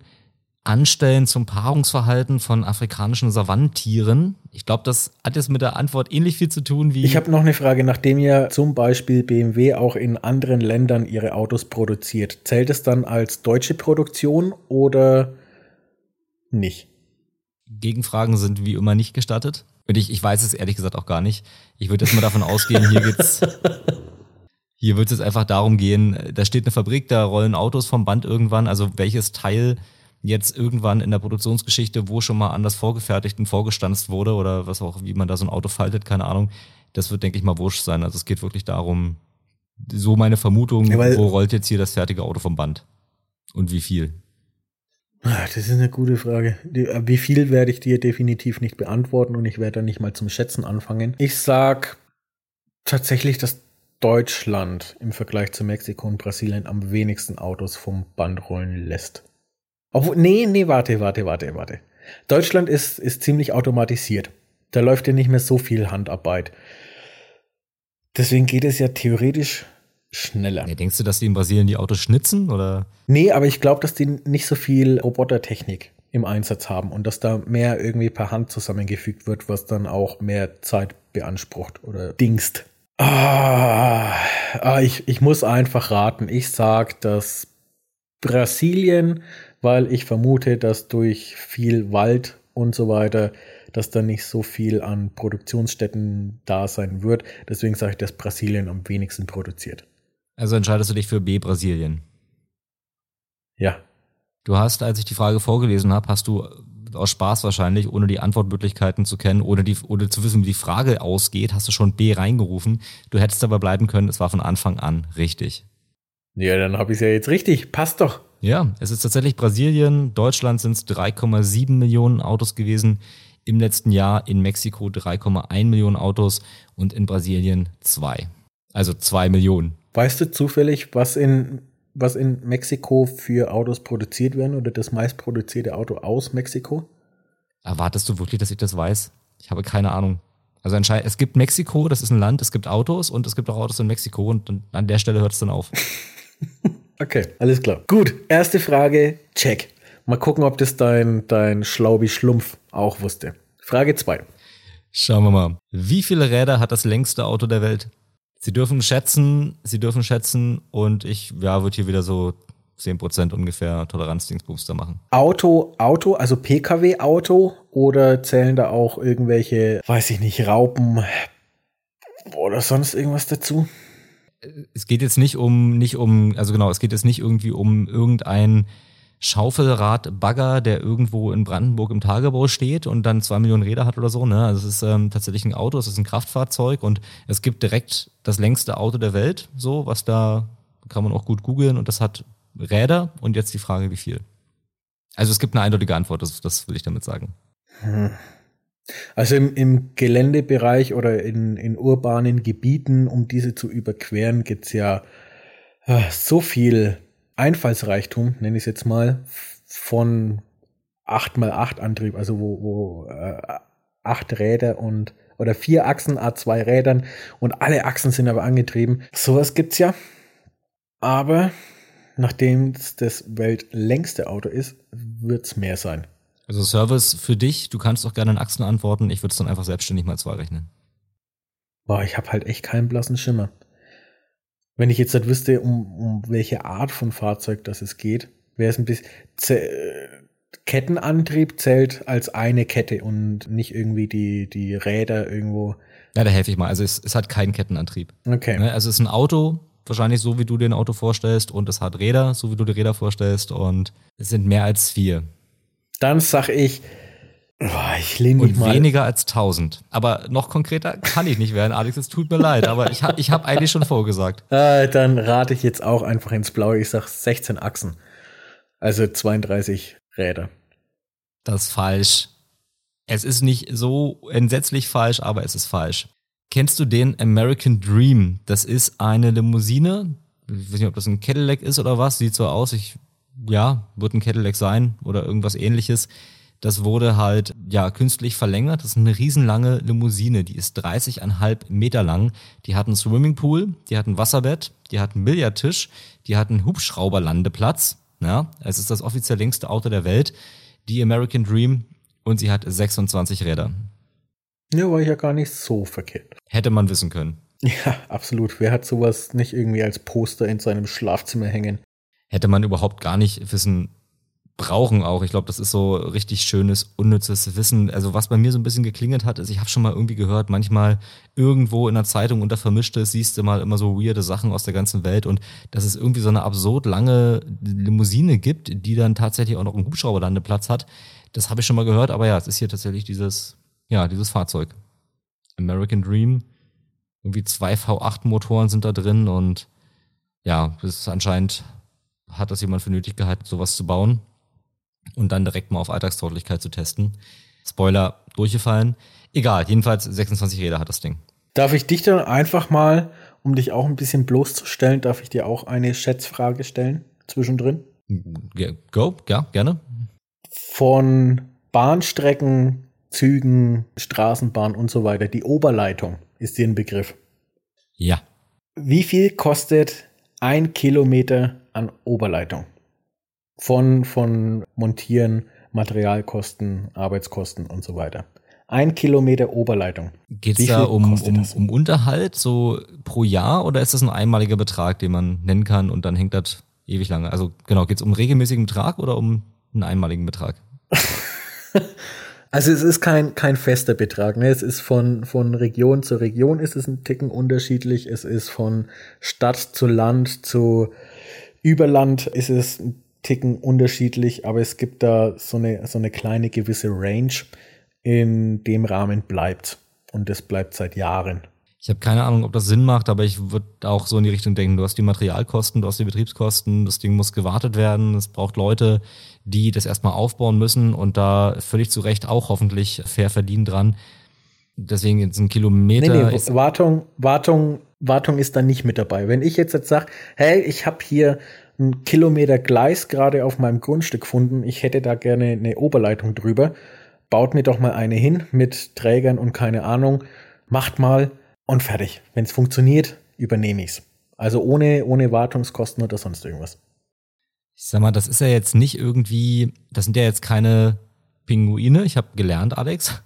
anstellen zum Paarungsverhalten von afrikanischen Savannentieren. Ich glaube, das hat jetzt mit der Antwort ähnlich viel zu tun wie. Ich habe noch eine Frage, nachdem ja zum Beispiel BMW auch in anderen Ländern ihre Autos produziert, zählt es dann als deutsche Produktion oder nicht? Gegenfragen sind wie immer nicht gestattet. Und ich, ich weiß es ehrlich gesagt auch gar nicht. Ich würde jetzt mal davon ausgehen, hier geht's. Hier wird es einfach darum gehen, da steht eine Fabrik, da rollen Autos vom Band irgendwann, also welches Teil jetzt irgendwann in der Produktionsgeschichte, wo schon mal anders vorgefertigt und vorgestanzt wurde oder was auch, wie man da so ein Auto faltet, keine Ahnung, das wird, denke ich mal, wurscht sein. Also es geht wirklich darum, so meine Vermutung, ja, wo rollt jetzt hier das fertige Auto vom Band? Und wie viel? Ah, das ist eine gute Frage. Äh, wie viel werde ich dir definitiv nicht beantworten und ich werde dann nicht mal zum Schätzen anfangen. Ich sag tatsächlich, dass Deutschland im Vergleich zu Mexiko und Brasilien am wenigsten Autos vom Band rollen lässt. Obwohl, nee, nee, warte, warte, warte, warte. Deutschland ist, ist ziemlich automatisiert. Da läuft ja nicht mehr so viel Handarbeit. Deswegen geht es ja theoretisch schneller. Ja, denkst du, dass die in Brasilien die Autos schnitzen oder? Nee, aber ich glaube, dass die nicht so viel Robotertechnik im Einsatz haben und dass da mehr irgendwie per Hand zusammengefügt wird, was dann auch mehr Zeit beansprucht oder dingst. Ah, ah ich, ich muss einfach raten. Ich sag, dass Brasilien, weil ich vermute, dass durch viel Wald und so weiter, dass da nicht so viel an Produktionsstätten da sein wird. Deswegen sage ich, dass Brasilien am wenigsten produziert. Also entscheidest du dich für B Brasilien? Ja. Du hast, als ich die Frage vorgelesen habe, hast du aus Spaß wahrscheinlich, ohne die Antwortmöglichkeiten zu kennen, ohne, die, ohne zu wissen, wie die Frage ausgeht, hast du schon B reingerufen. Du hättest aber bleiben können, es war von Anfang an richtig. Ja, dann habe ich es ja jetzt richtig. Passt doch. Ja, es ist tatsächlich Brasilien. Deutschland sind es 3,7 Millionen Autos gewesen. Im letzten Jahr in Mexiko 3,1 Millionen Autos und in Brasilien 2. Also 2 Millionen. Weißt du zufällig, was in, was in Mexiko für Autos produziert werden oder das meistproduzierte Auto aus Mexiko? Erwartest du wirklich, dass ich das weiß? Ich habe keine Ahnung. Also es gibt Mexiko, das ist ein Land, es gibt Autos und es gibt auch Autos in Mexiko und an der Stelle hört es dann auf. okay, alles klar. Gut, erste Frage, check. Mal gucken, ob das dein, dein Schlaubi-Schlumpf auch wusste. Frage 2. Schauen wir mal. Wie viele Räder hat das längste Auto der Welt? Sie dürfen schätzen, Sie dürfen schätzen und ich ja, würde hier wieder so 10% ungefähr Toleranzdingsbooster machen. Auto, Auto, also Pkw-Auto oder zählen da auch irgendwelche, weiß ich nicht, Raupen oder sonst irgendwas dazu? Es geht jetzt nicht um, nicht um, also genau, es geht jetzt nicht irgendwie um irgendein Schaufelrad-Bagger, der irgendwo in Brandenburg im Tagebau steht und dann zwei Millionen Räder hat oder so. Ne? Also es ist ähm, tatsächlich ein Auto, es ist ein Kraftfahrzeug und es gibt direkt das längste Auto der Welt, so was da kann man auch gut googeln und das hat Räder und jetzt die Frage, wie viel. Also es gibt eine eindeutige Antwort, das, das will ich damit sagen. Hm. Also im, im Geländebereich oder in, in urbanen Gebieten, um diese zu überqueren, gibt's ja äh, so viel Einfallsreichtum, nenne ich es jetzt mal, von 8x8 Antrieb, also wo, wo äh, acht Räder und oder vier Achsen, A2 Rädern und alle Achsen sind aber angetrieben. Sowas gibt's ja. Aber nachdem es das weltlängste Auto ist, wird's mehr sein. Also Service für dich, du kannst auch gerne in Achsen antworten, ich würde es dann einfach selbstständig mal zwei rechnen. Boah, ich habe halt echt keinen blassen Schimmer. Wenn ich jetzt halt wüsste, um, um welche Art von Fahrzeug das es geht, wäre es ein bisschen. Kettenantrieb zählt als eine Kette und nicht irgendwie die, die Räder irgendwo. Ja, da helfe ich mal. Also es, es hat keinen Kettenantrieb. Okay. Ne, also es ist ein Auto, wahrscheinlich so, wie du dir ein Auto vorstellst, und es hat Räder, so wie du die Räder vorstellst, und es sind mehr als vier. Dann sag ich ich lehne Und mal. weniger als 1000. Aber noch konkreter kann ich nicht werden, Alex. Es tut mir leid, aber ich habe ich hab eigentlich schon vorgesagt. Äh, dann rate ich jetzt auch einfach ins Blaue. Ich sag 16 Achsen. Also 32 Räder. Das ist falsch. Es ist nicht so entsetzlich falsch, aber es ist falsch. Kennst du den American Dream? Das ist eine Limousine. Ich weiß nicht, ob das ein Cadillac ist oder was. Sieht so aus. Ich, ja, wird ein Cadillac sein oder irgendwas ähnliches. Das wurde halt, ja, künstlich verlängert. Das ist eine riesenlange Limousine. Die ist 30,5 Meter lang. Die hat einen Swimmingpool, die hat ein Wasserbett, die hat einen Billardtisch, die hat einen Hubschrauberlandeplatz. Ja, es ist das offiziell längste Auto der Welt. Die American Dream und sie hat 26 Räder. Ja, war ich ja gar nicht so verkehrt. Hätte man wissen können. Ja, absolut. Wer hat sowas nicht irgendwie als Poster in seinem Schlafzimmer hängen? Hätte man überhaupt gar nicht wissen brauchen auch. Ich glaube, das ist so richtig schönes, unnützes Wissen. Also was bei mir so ein bisschen geklingelt hat, ist, ich habe schon mal irgendwie gehört, manchmal irgendwo in der Zeitung unter Vermischtes siehst du mal immer so weirde Sachen aus der ganzen Welt und dass es irgendwie so eine absurd lange Limousine gibt, die dann tatsächlich auch noch einen Hubschrauberlandeplatz hat. Das habe ich schon mal gehört, aber ja, es ist hier tatsächlich dieses, ja, dieses Fahrzeug. American Dream. Irgendwie zwei V8-Motoren sind da drin und ja, das ist anscheinend hat das jemand für nötig gehalten, sowas zu bauen und dann direkt mal auf Alltagstauglichkeit zu testen. Spoiler, durchgefallen. Egal, jedenfalls 26 Räder hat das Ding. Darf ich dich dann einfach mal, um dich auch ein bisschen bloßzustellen, darf ich dir auch eine Schätzfrage stellen zwischendrin? Go, ja, gerne. Von Bahnstrecken, Zügen, Straßenbahn und so weiter, die Oberleitung ist dir ein Begriff. Ja. Wie viel kostet ein Kilometer an Oberleitung? Von, von Montieren, Materialkosten, Arbeitskosten und so weiter. Ein Kilometer Oberleitung. Geht es da um, um, das? um Unterhalt so pro Jahr oder ist das ein einmaliger Betrag, den man nennen kann und dann hängt das ewig lange? Also genau, geht es um regelmäßigen Betrag oder um einen einmaligen Betrag? Also es ist kein, kein fester Betrag. Ne? Es ist von, von Region zu Region ist es ein Ticken unterschiedlich. Es ist von Stadt zu Land zu Überland ist es ein Ticken unterschiedlich, aber es gibt da so eine, so eine kleine gewisse Range, in dem Rahmen bleibt. Und das bleibt seit Jahren. Ich habe keine Ahnung, ob das Sinn macht, aber ich würde auch so in die Richtung denken, du hast die Materialkosten, du hast die Betriebskosten, das Ding muss gewartet werden, es braucht Leute, die das erstmal aufbauen müssen und da völlig zu Recht auch hoffentlich fair verdienen dran. Deswegen jetzt ein Kilometer Nee, nee, Wartung, Wartung, Wartung ist da nicht mit dabei. Wenn ich jetzt, jetzt sage, hey, ich habe hier einen Kilometer Gleis gerade auf meinem Grundstück gefunden, ich hätte da gerne eine Oberleitung drüber, baut mir doch mal eine hin mit Trägern und keine Ahnung, macht mal und fertig. Wenn es funktioniert, übernehme ich's. Also ohne, ohne Wartungskosten oder sonst irgendwas. ich sag mal, das ist ja jetzt nicht irgendwie, das sind ja jetzt keine Pinguine, ich habe gelernt, Alex.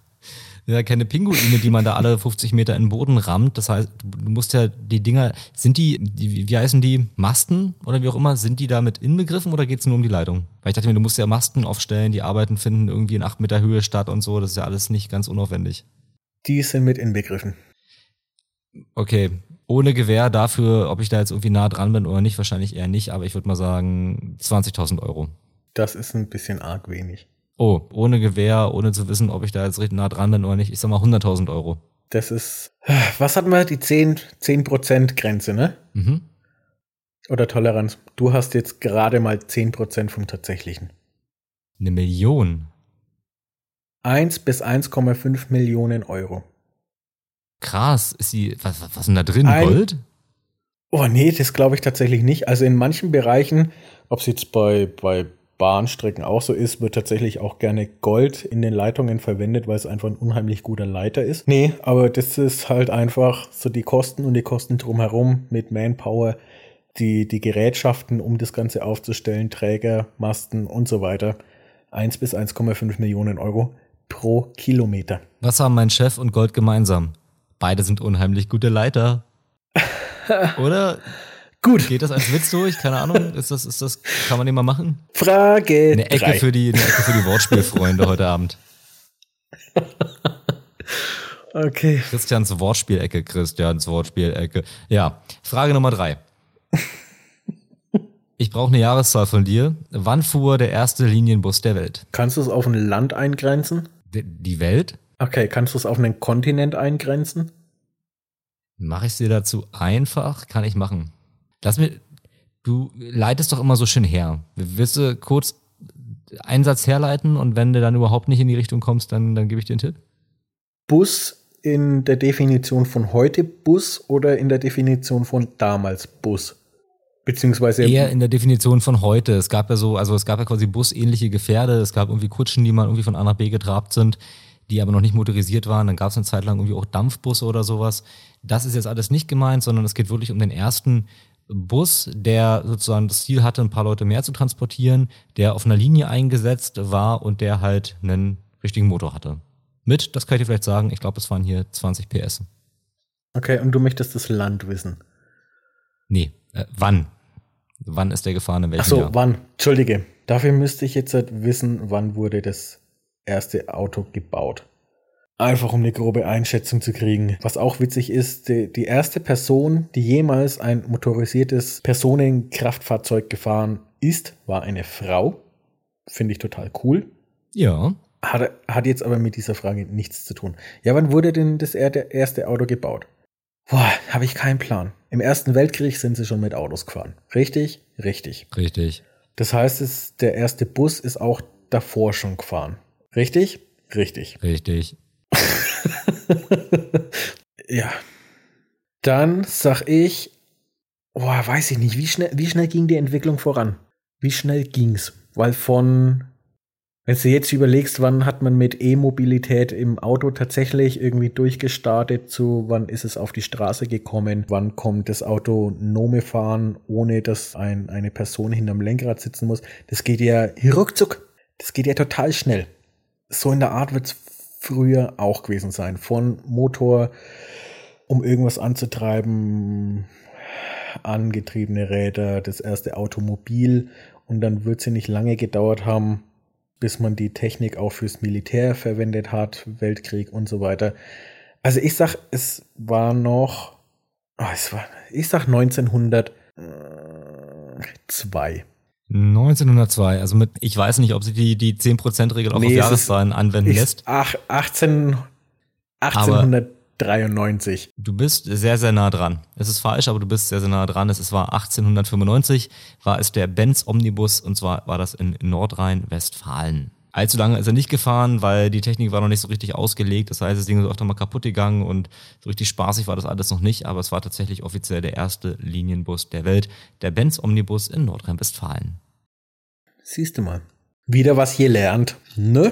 Sind ja keine Pinguine, die man da alle 50 Meter in den Boden rammt. Das heißt, du musst ja die Dinger, sind die, die wie heißen die, Masten oder wie auch immer, sind die damit inbegriffen oder geht's nur um die Leitung? Weil ich dachte mir, du musst ja Masten aufstellen, die Arbeiten finden irgendwie in 8 Meter Höhe statt und so, das ist ja alles nicht ganz unaufwendig. Die sind mit inbegriffen. Okay, ohne Gewähr dafür, ob ich da jetzt irgendwie nah dran bin oder nicht, wahrscheinlich eher nicht, aber ich würde mal sagen 20.000 Euro. Das ist ein bisschen arg wenig. Oh, ohne Gewehr, ohne zu wissen, ob ich da jetzt richtig nah dran bin oder nicht. Ich sag mal 100.000 Euro. Das ist, was hatten wir? Die 10, 10% Grenze, ne? Mhm. Oder Toleranz. Du hast jetzt gerade mal 10% vom tatsächlichen. Eine Million. 1 bis 1,5 Millionen Euro. Krass. Ist die, was, was ist denn da drin? Ein- Gold? Oh nee, das glaube ich tatsächlich nicht. Also in manchen Bereichen, ob es jetzt bei, bei Bahnstrecken auch so ist, wird tatsächlich auch gerne Gold in den Leitungen verwendet, weil es einfach ein unheimlich guter Leiter ist. Nee, aber das ist halt einfach so die Kosten und die Kosten drumherum mit Manpower, die, die Gerätschaften, um das Ganze aufzustellen, Träger, Masten und so weiter. 1 bis 1,5 Millionen Euro pro Kilometer. Was haben mein Chef und Gold gemeinsam? Beide sind unheimlich gute Leiter. Oder? Gut, Geht das als Witz durch? Keine Ahnung. Ist das, ist das, kann man den mal machen? Frage Eine Ecke drei. für die, eine Ecke für die Wortspielfreunde heute Abend. Okay. Christians Wortspielecke, Christians Wortspielecke. Ja, Frage Nummer drei. Ich brauche eine Jahreszahl von dir. Wann fuhr der erste Linienbus der Welt? Kannst du es auf ein Land eingrenzen? Die Welt? Okay, kannst du es auf einen Kontinent eingrenzen? Mache ich es dir dazu einfach? Kann ich machen. Lass mir, du leitest doch immer so schön her. Willst du kurz einen Satz herleiten und wenn du dann überhaupt nicht in die Richtung kommst, dann, dann gebe ich dir einen Tipp? Bus in der Definition von heute Bus oder in der Definition von damals Bus? Beziehungsweise. Eher in der Definition von heute. Es gab ja so, also es gab ja quasi busähnliche Gefährde, es gab irgendwie Kutschen, die mal irgendwie von A nach B getrabt sind, die aber noch nicht motorisiert waren. Dann gab es eine Zeit lang irgendwie auch Dampfbusse oder sowas. Das ist jetzt alles nicht gemeint, sondern es geht wirklich um den ersten Bus, der sozusagen das Ziel hatte, ein paar Leute mehr zu transportieren, der auf einer Linie eingesetzt war und der halt einen richtigen Motor hatte. Mit, das kann ich dir vielleicht sagen, ich glaube, es waren hier 20 PS. Okay, und du möchtest das Land wissen? Nee, äh, wann? Wann ist der gefahren? In welchem Ach so, Jahr? wann? Entschuldige. Dafür müsste ich jetzt halt wissen, wann wurde das erste Auto gebaut. Einfach um eine grobe Einschätzung zu kriegen. Was auch witzig ist, die, die erste Person, die jemals ein motorisiertes Personenkraftfahrzeug gefahren ist, war eine Frau. Finde ich total cool. Ja. Hat, hat jetzt aber mit dieser Frage nichts zu tun. Ja, wann wurde denn das erste Auto gebaut? Boah, habe ich keinen Plan. Im Ersten Weltkrieg sind sie schon mit Autos gefahren. Richtig? Richtig. Richtig. Das heißt, es, der erste Bus ist auch davor schon gefahren. Richtig? Richtig. Richtig. ja. Dann sag ich, boah, weiß ich nicht, wie schnell, wie schnell ging die Entwicklung voran? Wie schnell ging's? Weil von wenn du jetzt überlegst, wann hat man mit E-Mobilität im Auto tatsächlich irgendwie durchgestartet, zu wann ist es auf die Straße gekommen, wann kommt das autonome Fahren, ohne dass ein, eine Person hinterm Lenkrad sitzen muss, das geht ja ruckzuck. Das geht ja total schnell. So in der Art wird es früher auch gewesen sein. Von Motor, um irgendwas anzutreiben, angetriebene Räder, das erste Automobil und dann wird sie nicht lange gedauert haben, bis man die Technik auch fürs Militär verwendet hat, Weltkrieg und so weiter. Also ich sag, es war noch, oh, es war, ich sag 1902. 1902, also mit, ich weiß nicht, ob sie die, die 10%-Regel auch nee, auf Jahreszahlen anwenden lässt. Ach, 18, 1893. du bist sehr, sehr nah dran. Es ist falsch, aber du bist sehr, sehr nah dran. Es war 1895, war es der Benz Omnibus und zwar war das in Nordrhein-Westfalen. Allzu lange ist er nicht gefahren, weil die Technik war noch nicht so richtig ausgelegt. Das heißt, das Ding ist auch mal kaputt gegangen und so richtig spaßig war das alles noch nicht. Aber es war tatsächlich offiziell der erste Linienbus der Welt, der Benz Omnibus in Nordrhein-Westfalen. Siehst du mal. Wieder was hier lernt. Ne?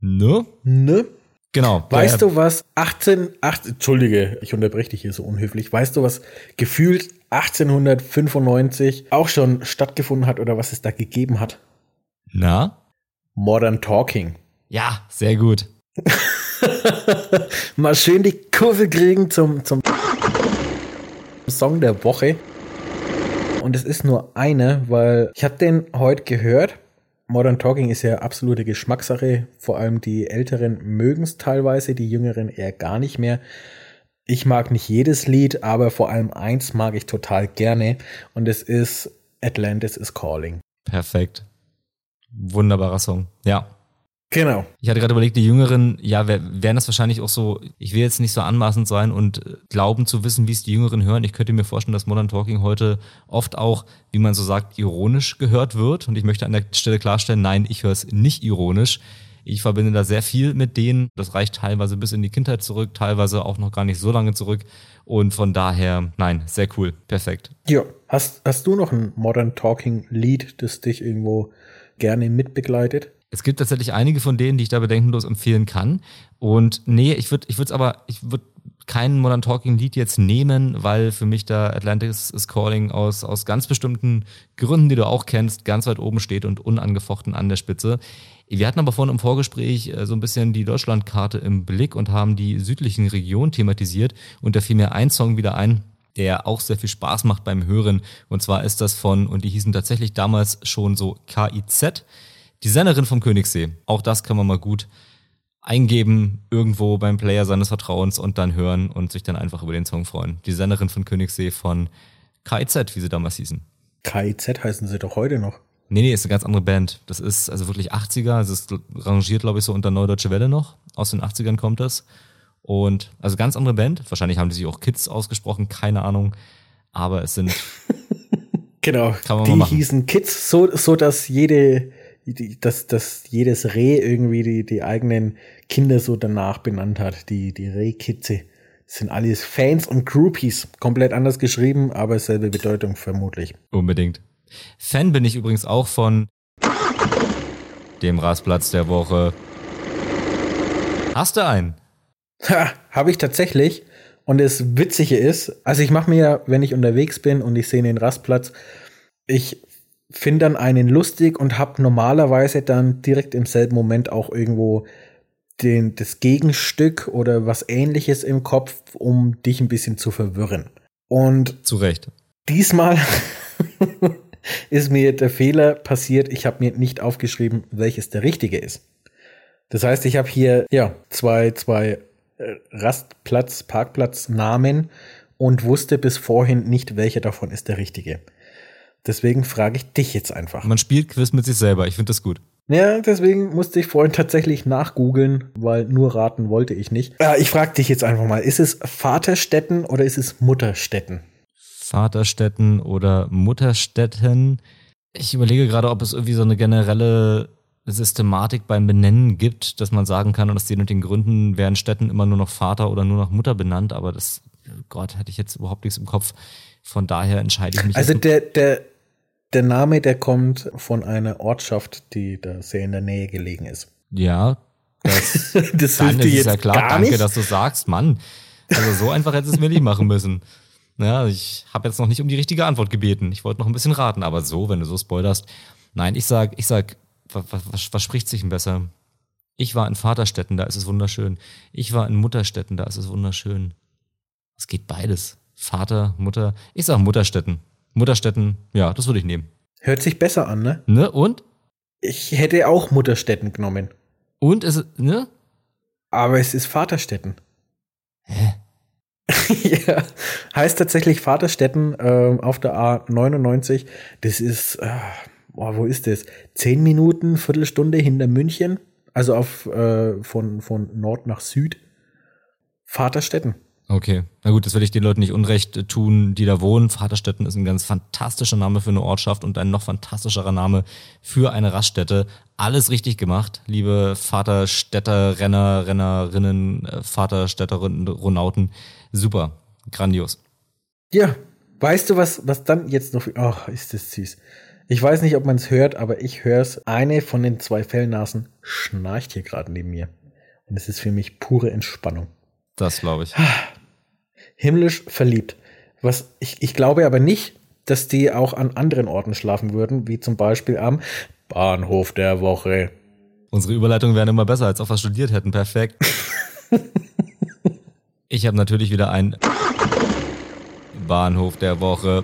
Ne? Ne? Genau. Weißt du was? 18, 18, Entschuldige, ich unterbreche dich hier so unhöflich. Weißt du was gefühlt 1895 auch schon stattgefunden hat oder was es da gegeben hat? Na? Modern Talking. Ja, sehr gut. Mal schön die Kurve kriegen zum, zum Song der Woche. Und es ist nur eine, weil ich habe den heute gehört. Modern Talking ist ja absolute Geschmackssache. Vor allem die Älteren mögen es teilweise, die Jüngeren eher gar nicht mehr. Ich mag nicht jedes Lied, aber vor allem eins mag ich total gerne. Und es ist Atlantis is Calling. Perfekt. Wunderbarer Song. Ja. Genau. Ich hatte gerade überlegt, die Jüngeren, ja, werden das wahrscheinlich auch so, ich will jetzt nicht so anmaßend sein und äh, glauben zu wissen, wie es die Jüngeren hören. Ich könnte mir vorstellen, dass Modern Talking heute oft auch, wie man so sagt, ironisch gehört wird. Und ich möchte an der Stelle klarstellen, nein, ich höre es nicht ironisch. Ich verbinde da sehr viel mit denen. Das reicht teilweise bis in die Kindheit zurück, teilweise auch noch gar nicht so lange zurück. Und von daher, nein, sehr cool. Perfekt. Ja. Hast, hast du noch ein Modern Talking Lied, das dich irgendwo gerne mitbegleitet? Es gibt tatsächlich einige von denen, die ich da bedenkenlos empfehlen kann. Und nee, ich würde ich würde aber, ich würde kein Modern Talking Lied jetzt nehmen, weil für mich da Atlantis is Calling aus, aus ganz bestimmten Gründen, die du auch kennst, ganz weit oben steht und unangefochten an der Spitze. Wir hatten aber vorhin im Vorgespräch äh, so ein bisschen die Deutschlandkarte im Blick und haben die südlichen Regionen thematisiert und da fiel mir ein Song wieder ein, der auch sehr viel Spaß macht beim Hören. Und zwar ist das von, und die hießen tatsächlich damals schon so KIZ, die Sennerin vom Königssee. Auch das kann man mal gut eingeben irgendwo beim Player seines Vertrauens und dann hören und sich dann einfach über den Song freuen. Die Sennerin von Königssee von KIZ, wie sie damals hießen. KIZ heißen sie doch heute noch. Nee, nee, ist eine ganz andere Band. Das ist also wirklich 80er. Also es rangiert, glaube ich, so unter Neudeutsche Welle noch. Aus den 80ern kommt das. Und also ganz andere Band. Wahrscheinlich haben die sich auch Kids ausgesprochen, keine Ahnung. Aber es sind. genau. die hießen Kids, so, so dass jede, dass, dass jedes Reh irgendwie die, die eigenen Kinder so danach benannt hat. Die, die Rehkitze. Sind alles Fans und Groupies. Komplett anders geschrieben, aber selbe Bedeutung vermutlich. Unbedingt. Fan bin ich übrigens auch von dem Rastplatz der Woche. Hast du einen? Ha, habe ich tatsächlich. Und das Witzige ist, also ich mache mir, wenn ich unterwegs bin und ich sehe den Rastplatz, ich finde dann einen lustig und habe normalerweise dann direkt im selben Moment auch irgendwo den, das Gegenstück oder was ähnliches im Kopf, um dich ein bisschen zu verwirren. Und zu Recht. Diesmal ist mir der Fehler passiert, ich habe mir nicht aufgeschrieben, welches der richtige ist. Das heißt, ich habe hier ja zwei, zwei Rastplatz, Parkplatznamen und wusste bis vorhin nicht, welcher davon ist der richtige. Deswegen frage ich dich jetzt einfach. Man spielt Quiz mit sich selber, ich finde das gut. Ja, deswegen musste ich vorhin tatsächlich nachgoogeln, weil nur raten wollte ich nicht. Ja, ich frage dich jetzt einfach mal, ist es Vaterstätten oder ist es Mutterstätten? Vaterstätten oder Mutterstätten. Ich überlege gerade, ob es irgendwie so eine generelle Systematik beim Benennen gibt, dass man sagen kann, und aus den und den Gründen werden Städten immer nur noch Vater oder nur noch Mutter benannt, aber das, Gott, hätte ich jetzt überhaupt nichts im Kopf. Von daher entscheide ich mich. Also der, der, der Name, der kommt von einer Ortschaft, die da sehr in der Nähe gelegen ist. Ja, das, das dann ist ja klar. Danke, dass du sagst, Mann. Also so einfach hättest du es mir nicht machen müssen. Ja, ich habe jetzt noch nicht um die richtige Antwort gebeten. Ich wollte noch ein bisschen raten, aber so, wenn du so spoilerst. Nein, ich sag, ich sag, was, was, was spricht sich denn besser? Ich war in Vaterstätten, da ist es wunderschön. Ich war in Mutterstätten, da ist es wunderschön. Es geht beides. Vater, Mutter. Ich sag Mutterstätten. Mutterstätten, ja, das würde ich nehmen. Hört sich besser an, ne? Ne? Und? Ich hätte auch Mutterstätten genommen. Und es, ne? Aber es ist Vaterstätten. Hä? ja, heißt tatsächlich Vaterstetten äh, auf der A99. Das ist, äh, boah, wo ist das? Zehn Minuten, Viertelstunde hinter München. Also auf äh, von, von Nord nach Süd. Vaterstetten. Okay, na gut, das will ich den Leuten nicht unrecht tun, die da wohnen. Vaterstetten ist ein ganz fantastischer Name für eine Ortschaft und ein noch fantastischerer Name für eine Raststätte. Alles richtig gemacht, liebe Vaterstädter, Renner, Rennerinnen, äh, Vaterstädter, Ronauten. Super, grandios. Ja, weißt du, was, was dann jetzt noch. Ach, ist das süß. Ich weiß nicht, ob man es hört, aber ich höre es. Eine von den zwei Fellnasen schnarcht hier gerade neben mir. Und es ist für mich pure Entspannung. Das glaube ich. Himmlisch verliebt. Was ich, ich glaube aber nicht, dass die auch an anderen Orten schlafen würden, wie zum Beispiel am Bahnhof der Woche. Unsere Überleitungen wären immer besser, als ob wir studiert hätten. Perfekt. Ich habe natürlich wieder ein Bahnhof der Woche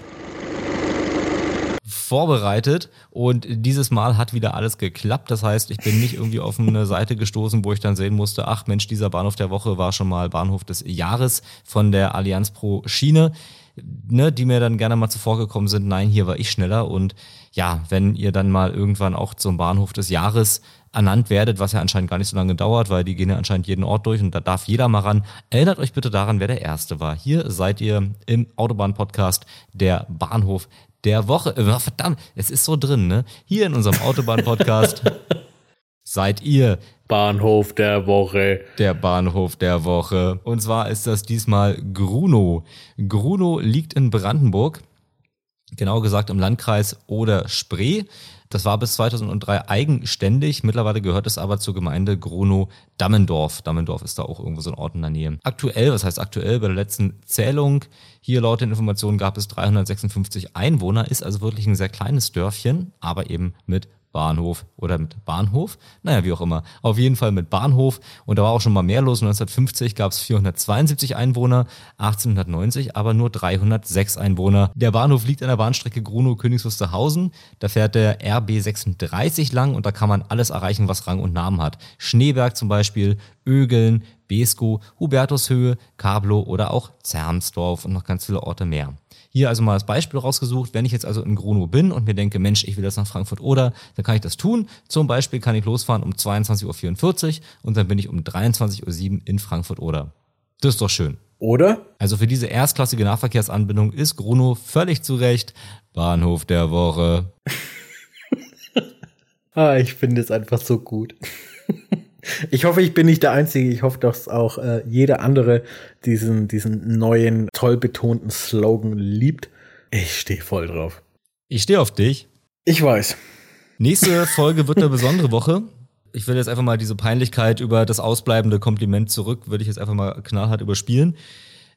vorbereitet und dieses Mal hat wieder alles geklappt. Das heißt, ich bin nicht irgendwie auf eine Seite gestoßen, wo ich dann sehen musste, ach Mensch, dieser Bahnhof der Woche war schon mal Bahnhof des Jahres von der Allianz Pro Schiene, ne, die mir dann gerne mal zuvor gekommen sind. Nein, hier war ich schneller und ja, wenn ihr dann mal irgendwann auch zum Bahnhof des Jahres ernannt werdet, was ja anscheinend gar nicht so lange dauert, weil die gehen ja anscheinend jeden Ort durch und da darf jeder mal ran. Erinnert euch bitte daran, wer der Erste war. Hier seid ihr im Autobahn-Podcast der Bahnhof der Woche. Äh, verdammt, es ist so drin, ne? Hier in unserem Autobahn-Podcast seid ihr Bahnhof der Woche. Der Bahnhof der Woche. Und zwar ist das diesmal Gruno. Gruno liegt in Brandenburg. Genau gesagt im Landkreis Oder Spree. Das war bis 2003 eigenständig. Mittlerweile gehört es aber zur Gemeinde Gronow-Dammendorf. Dammendorf ist da auch irgendwo so ein Ort in der Nähe. Aktuell, was heißt aktuell? Bei der letzten Zählung, hier laut den Informationen gab es 356 Einwohner, ist also wirklich ein sehr kleines Dörfchen, aber eben mit Bahnhof oder mit Bahnhof, naja, wie auch immer. Auf jeden Fall mit Bahnhof und da war auch schon mal mehr los. 1950 gab es 472 Einwohner, 1890 aber nur 306 Einwohner. Der Bahnhof liegt an der Bahnstrecke Grunow-Königs Wusterhausen. Da fährt der RB 36 lang und da kann man alles erreichen, was Rang und Namen hat. Schneeberg zum Beispiel, Ögeln, Besko, Hubertushöhe, Kablo oder auch Zermsdorf und noch ganz viele Orte mehr. Hier also mal das Beispiel rausgesucht. Wenn ich jetzt also in Grunow bin und mir denke, Mensch, ich will das nach Frankfurt oder, dann kann ich das tun. Zum Beispiel kann ich losfahren um 22.44 Uhr und dann bin ich um 23.07 Uhr in Frankfurt oder. Das ist doch schön. Oder? Also für diese erstklassige Nahverkehrsanbindung ist Grunow völlig zu Recht Bahnhof der Woche. ah, ich finde es einfach so gut. Ich hoffe, ich bin nicht der Einzige. Ich hoffe, dass auch äh, jeder andere diesen, diesen neuen, toll betonten Slogan liebt. Ich stehe voll drauf. Ich stehe auf dich. Ich weiß. Nächste Folge wird eine besondere Woche. Ich will jetzt einfach mal diese Peinlichkeit über das ausbleibende Kompliment zurück, würde ich jetzt einfach mal knallhart überspielen,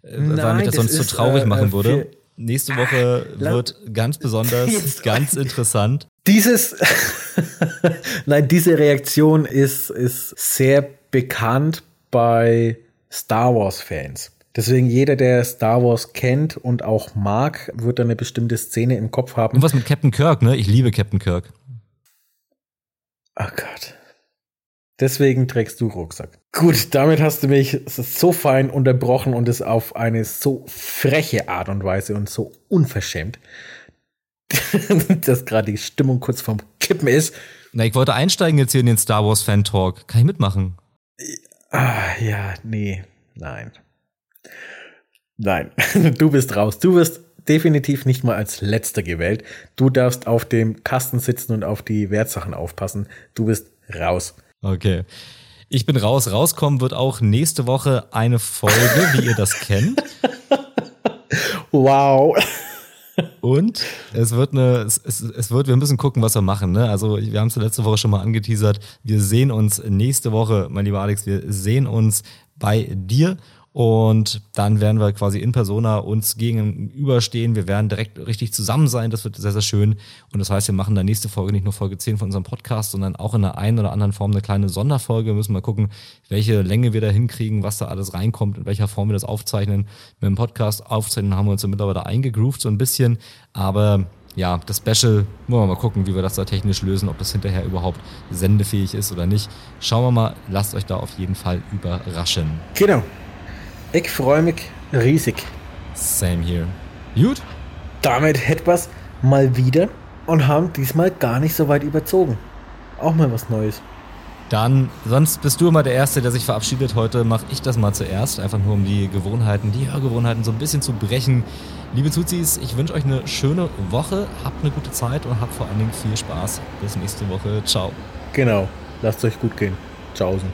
äh, Nein, weil mich das, das sonst zu traurig äh, machen äh, würde. Nächste Woche wird ganz besonders, ganz interessant. Dieses, nein, diese Reaktion ist, ist sehr bekannt bei Star Wars Fans. Deswegen jeder, der Star Wars kennt und auch mag, wird da eine bestimmte Szene im Kopf haben. Und was mit Captain Kirk, ne? Ich liebe Captain Kirk. Oh Gott. Deswegen trägst du Rucksack. Gut, damit hast du mich so fein unterbrochen und es auf eine so freche Art und Weise und so unverschämt, dass gerade die Stimmung kurz vorm Kippen ist. Na, ich wollte einsteigen jetzt hier in den Star Wars Fan Talk. Kann ich mitmachen? Ah, ja, nee, nein. Nein, du bist raus. Du wirst definitiv nicht mal als letzter gewählt. Du darfst auf dem Kasten sitzen und auf die Wertsachen aufpassen. Du bist raus. Okay. Ich bin raus. Rauskommen wird auch nächste Woche eine Folge, wie ihr das kennt. Wow. Und es wird eine, es, es, wird, wir müssen gucken, was wir machen. Ne? Also wir haben es letzte Woche schon mal angeteasert. Wir sehen uns nächste Woche, mein lieber Alex, wir sehen uns bei dir und dann werden wir quasi in Persona uns gegenüberstehen. Wir werden direkt richtig zusammen sein. Das wird sehr, sehr schön. Und das heißt, wir machen in nächste Folge nicht nur Folge 10 von unserem Podcast, sondern auch in der einen oder anderen Form eine kleine Sonderfolge. Wir müssen mal gucken, welche Länge wir da hinkriegen, was da alles reinkommt, in welcher Form wir das aufzeichnen. Mit dem Podcast aufzeichnen haben wir uns ja mittlerweile eingegroovt so ein bisschen. Aber ja, das Special, wollen wir mal gucken, wie wir das da technisch lösen, ob das hinterher überhaupt sendefähig ist oder nicht. Schauen wir mal, lasst euch da auf jeden Fall überraschen. Genau. Ich freue mich riesig. Same here. Gut. Damit hätten wir es mal wieder und haben diesmal gar nicht so weit überzogen. Auch mal was Neues. Dann, sonst bist du immer der Erste, der sich verabschiedet. Heute mache ich das mal zuerst, einfach nur um die Gewohnheiten, die Hörgewohnheiten so ein bisschen zu brechen. Liebe Zuzis, ich wünsche euch eine schöne Woche, habt eine gute Zeit und habt vor allen Dingen viel Spaß. Bis nächste Woche. Ciao. Genau, lasst euch gut gehen. Tschaußen.